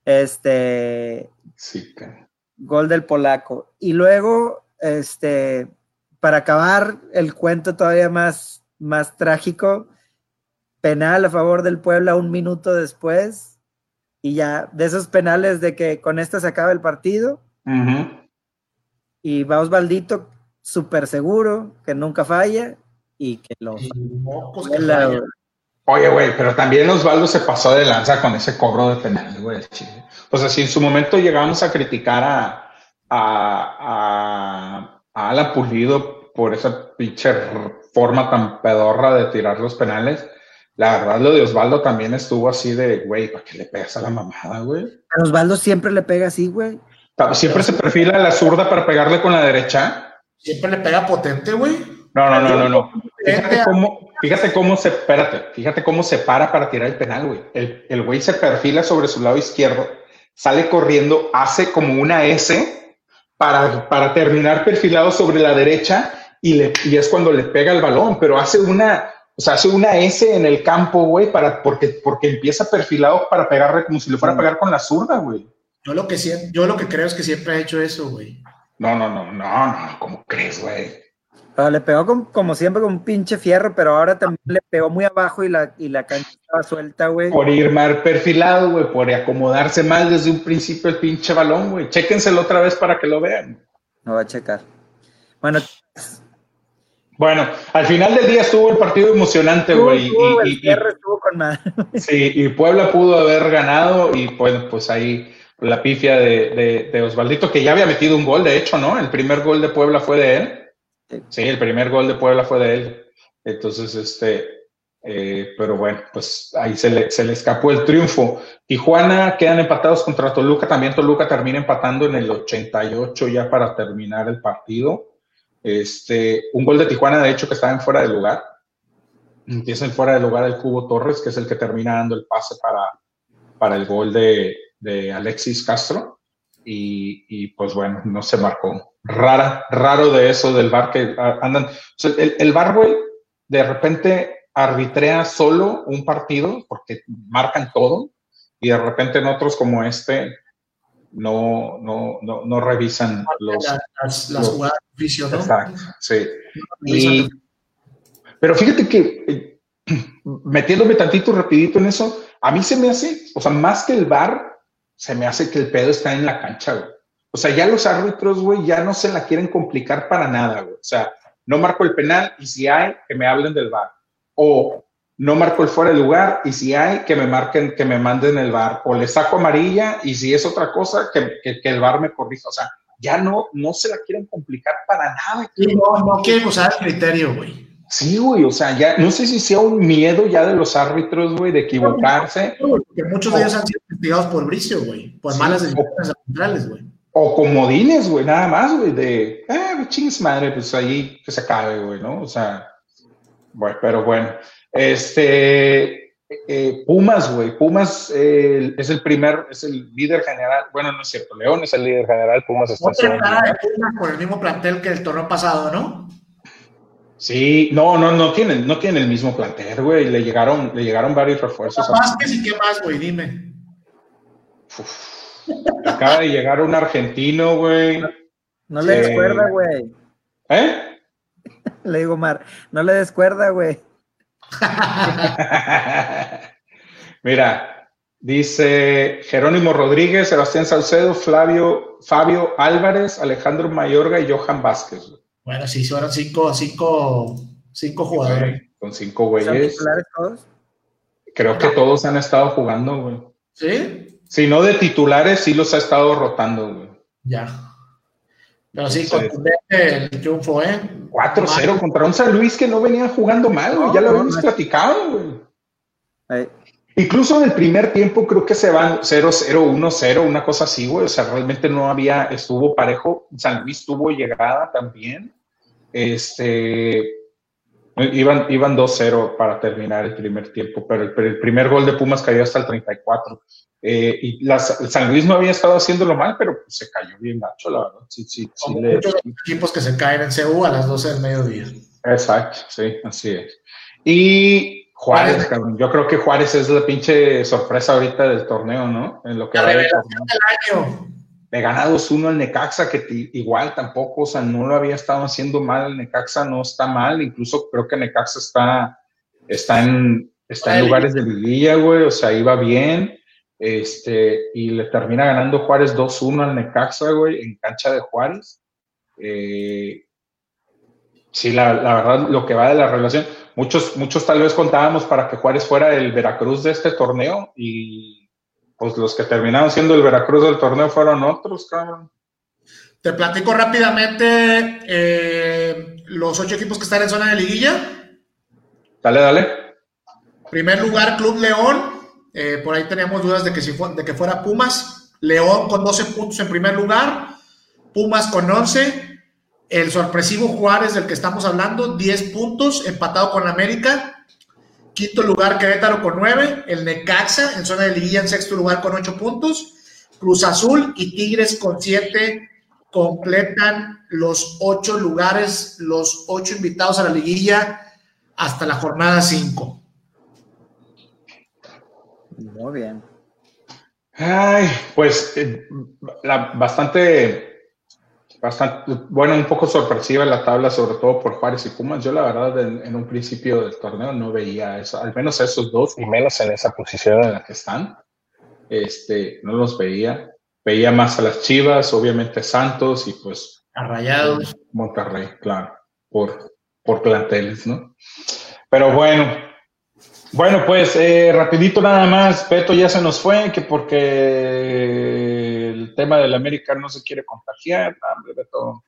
Este. Sí, Gol del polaco. Y luego, este, para acabar el cuento todavía más, más trágico, penal a favor del Puebla un minuto después. Y ya, de esos penales de que con esta se acaba el partido. Y va Osvaldito súper seguro, que nunca falla y que lo... Oye, güey, pero también Osvaldo se pasó de lanza con ese cobro de penal, güey. O sea, si en su momento llegamos a criticar a, a, a, Alan Pulido por esa pinche forma tan pedorra de tirar los penales, la verdad lo de Osvaldo también estuvo así de, güey, ¿para qué le pegas a la mamada, güey? A Osvaldo siempre le pega así, güey. Siempre se perfila la zurda para pegarle con la derecha. Siempre le pega potente, güey. No, no, no, no, no. Fíjate cómo, fíjate cómo se, espérate, fíjate cómo se para para tirar el penal, güey. El, güey se perfila sobre su lado izquierdo, sale corriendo, hace como una S para, para terminar perfilado sobre la derecha y, le, y es cuando le pega el balón, pero hace una, o sea, hace una S en el campo, güey, para, porque, porque empieza perfilado para pegarle como si le fuera a pegar con la zurda, güey. Yo lo que, yo lo que creo es que siempre ha hecho eso, güey. No, no, no, no, no, ¿cómo crees, güey? le pegó como siempre con un pinche fierro, pero ahora también le pegó muy abajo y la, y la cancha estaba suelta, güey. Por ir mal perfilado, güey, por acomodarse mal desde un principio el pinche balón, güey. Chéquenselo otra vez para que lo vean. No va a checar. Bueno. Bueno, al final del día estuvo el partido emocionante, güey. Y, estuvo con. Sí, y Puebla pudo haber ganado y pues, pues ahí la pifia de, de, de Osvaldito, que ya había metido un gol, de hecho, ¿no? El primer gol de Puebla fue de él. Sí, el primer gol de Puebla fue de él. Entonces, este, eh, pero bueno, pues ahí se le, se le escapó el triunfo. Tijuana quedan empatados contra Toluca. También Toluca termina empatando en el 88 ya para terminar el partido. Este, un gol de Tijuana, de hecho, que estaba en fuera de lugar. Empieza en fuera de lugar el Cubo Torres, que es el que termina dando el pase para, para el gol de, de Alexis Castro. Y, y, pues bueno, no se marcó rara, raro de eso del bar que andan. el, el bar, güey, de repente arbitrea solo un partido porque marcan todo y de repente en otros como este no, no, no, no revisan los, las, las jugadas de oficio, ¿no? Exacto, sí. pero fíjate que eh, metiéndome tantito rapidito en eso, a mí se me hace, o sea, más que el bar, se me hace que el pedo está en la cancha, güey. O sea, ya los árbitros, güey, ya no se la quieren complicar para nada, güey. O sea, no marco el penal y si hay, que me hablen del bar. O no marco el fuera de lugar y si hay, que me marquen, que me manden el bar. O le saco amarilla y si es otra cosa, que, el bar me corrija. O sea, ya no, no se la quieren complicar para nada. no, no quieren usar el criterio, güey. Sí, güey, o sea, ya no sé si sea un miedo ya de los árbitros, güey, de equivocarse. Porque muchos de ellos han sido investigados por Bricio, güey, por malas decisiones arbitrales, güey o comodines, güey, nada más, güey, de, eh, chingos madre, pues ahí que se acabe, güey, ¿no? O sea, bueno, pero bueno, este, eh, Pumas, güey, Pumas eh, es el primer, es el líder general, bueno, no es cierto, León es el líder general, Pumas está Por el mismo plantel que el torneo pasado, ¿no? Sí, no, no, no tienen, no tienen el mismo plantel, güey, le llegaron, le llegaron varios refuerzos. Más que sí, ¿qué más, güey? Dime. Uf. Acaba de llegar un argentino, güey. No, le descuerda, güey. ¿Eh? Le digo, Mar, no le descuerda, güey. Mira, dice Jerónimo Rodríguez, Sebastián Salcedo, Flavio, Fabio Álvarez, Alejandro Mayorga y Johan Vázquez. Bueno, sí, fueron cinco, cinco, cinco jugadores. con cinco güeyes. todos? creo que todos han estado jugando, güey. ¿Sí? Si no de titulares, sí los ha estado rotando, güey. Ya. Pero sí, contundente el triunfo, ¿eh? 4-0 contra un San Luis que no venía jugando mal, güey. ya lo habíamos platicado, güey. Incluso en el primer tiempo creo que se van 0-0, 1-0, una cosa así, güey. O sea, realmente no había, estuvo parejo. San Luis tuvo llegada también. Este, iban, iban 2-0 para terminar el primer tiempo, pero el, primer gol de Pumas cayó hasta el 34. Eh, y San Luis no había estado haciéndolo mal, pero pues, se cayó bien gacho, la verdad. Sí, sí, sí muchos equipos que se caen en CU a las 12 del mediodía. Exacto, sí, así es. Y Juárez, cabrón. Yo creo que Juárez es la pinche sorpresa ahorita del torneo, ¿no? En lo que la revelación del año. Le gana 2-1 al Necaxa, que igual tampoco, o sea, no lo había estado haciendo mal. El Necaxa no está mal, incluso creo que Necaxa está, está en, está en lugares de liguilla, güey, o sea, iba bien. Este, y le termina ganando Juárez 2-1 al Necaxa, güey, en cancha de Juárez. Eh, sí, la, la, verdad, lo que va de la relación, muchos, muchos tal vez contábamos para que Juárez fuera el Veracruz de este torneo y pues los que terminaron siendo el Veracruz del torneo fueron otros, cabrón. Te platico rápidamente eh, los ocho equipos que están en zona de liguilla. Dale, dale. Primer lugar, Club León. Eh, por ahí teníamos dudas de que, si de que fuera Pumas. León con 12 puntos en primer lugar. Pumas con 11. El sorpresivo Juárez del que estamos hablando, 10 puntos, empatado con América. Quinto lugar, Querétaro con nueve. El Necaxa en zona de liguilla en sexto lugar con ocho puntos. Cruz Azul y Tigres con siete completan los ocho lugares, los ocho invitados a la liguilla hasta la jornada cinco. Muy bien. Ay, pues eh, bastante bastante, bueno, un poco sorpresiva la tabla, sobre todo por Juárez y Pumas. Yo la verdad en, un principio del torneo no veía eso, al menos esos dos, y menos en esa posición en la que están. Este, no los veía. Veía más a las Chivas, obviamente Santos y pues... Arrayados. Monterrey, claro, por, por planteles, ¿no? Pero bueno, bueno, pues eh, rapidito nada más, Beto ya se nos fue, que porque el tema del América no se quiere contagiar, Beto.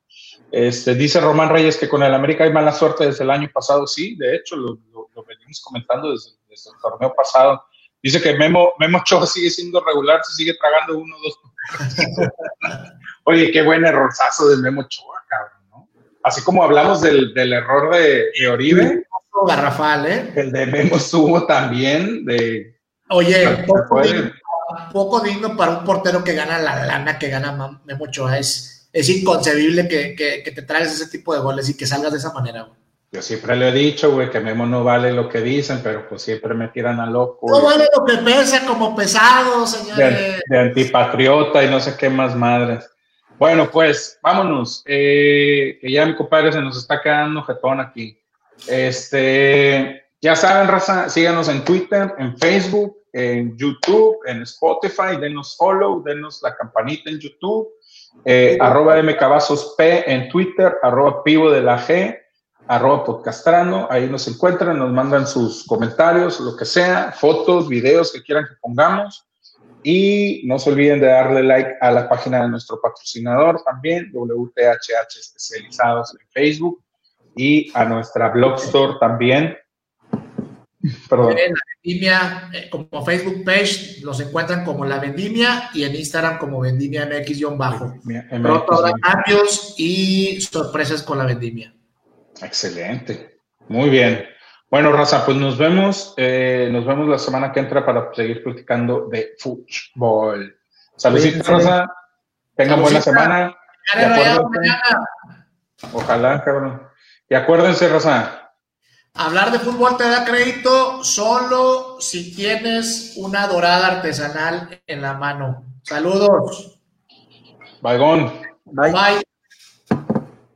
Este, dice Román Reyes que con el América hay mala suerte desde el año pasado, sí, de hecho lo, venimos comentando desde, el torneo pasado. Dice que Memo, Memo Choa sigue siendo regular, se sigue tragando uno o dos. Oye, qué buen errorzazo de Memo Choa, cabrón, ¿no? Así como hablamos del, del error de, de Oribe garrafal, ¿eh? El de Memo estuvo también de... Oye, poco digno, para un portero que gana la lana que gana Memo Ochoa. Es, es inconcebible que, que, te traigas ese tipo de goles y que salgas de esa manera, Yo siempre le he dicho, güey, que Memo no vale lo que dicen, pero pues siempre me tiran a loco. No vale lo que pesa como pesado, señores. De, antipatriota y no sé qué más madres. Bueno, pues vámonos. Eh, que ya mi compadre se nos está quedando jetón aquí. Este, ya saben, raza, síganos en Twitter, en Facebook, en YouTube, en Spotify, denos follow, denos la campanita en YouTube, eh, arroba P en Twitter, arroba pivo de la G, arroba podcastrano, ahí nos encuentran, nos mandan sus comentarios, lo que sea, fotos, videos que quieran que pongamos. Y no se olviden de darle like a la página de nuestro patrocinador también, WTHH Especializados en Facebook y a nuestra blog store también. Perdón. En la Vendimia, eh, como Facebook page, los encuentran como La Vendimia y en Instagram como Vendimia MX-bajo. Pronto habrá cambios y sorpresas con La Vendimia. Excelente. Muy bien. Bueno, Raza, pues nos vemos. Eh, nos vemos la semana que entra para seguir platicando de fútbol. Saluditos, Raza. Tengan buena semana. Ojalá, cabrón. Y acuérdense, Rosa. Hablar de fútbol te da crédito solo si tienes una dorada artesanal en la mano. Saludos. Bye. Bye.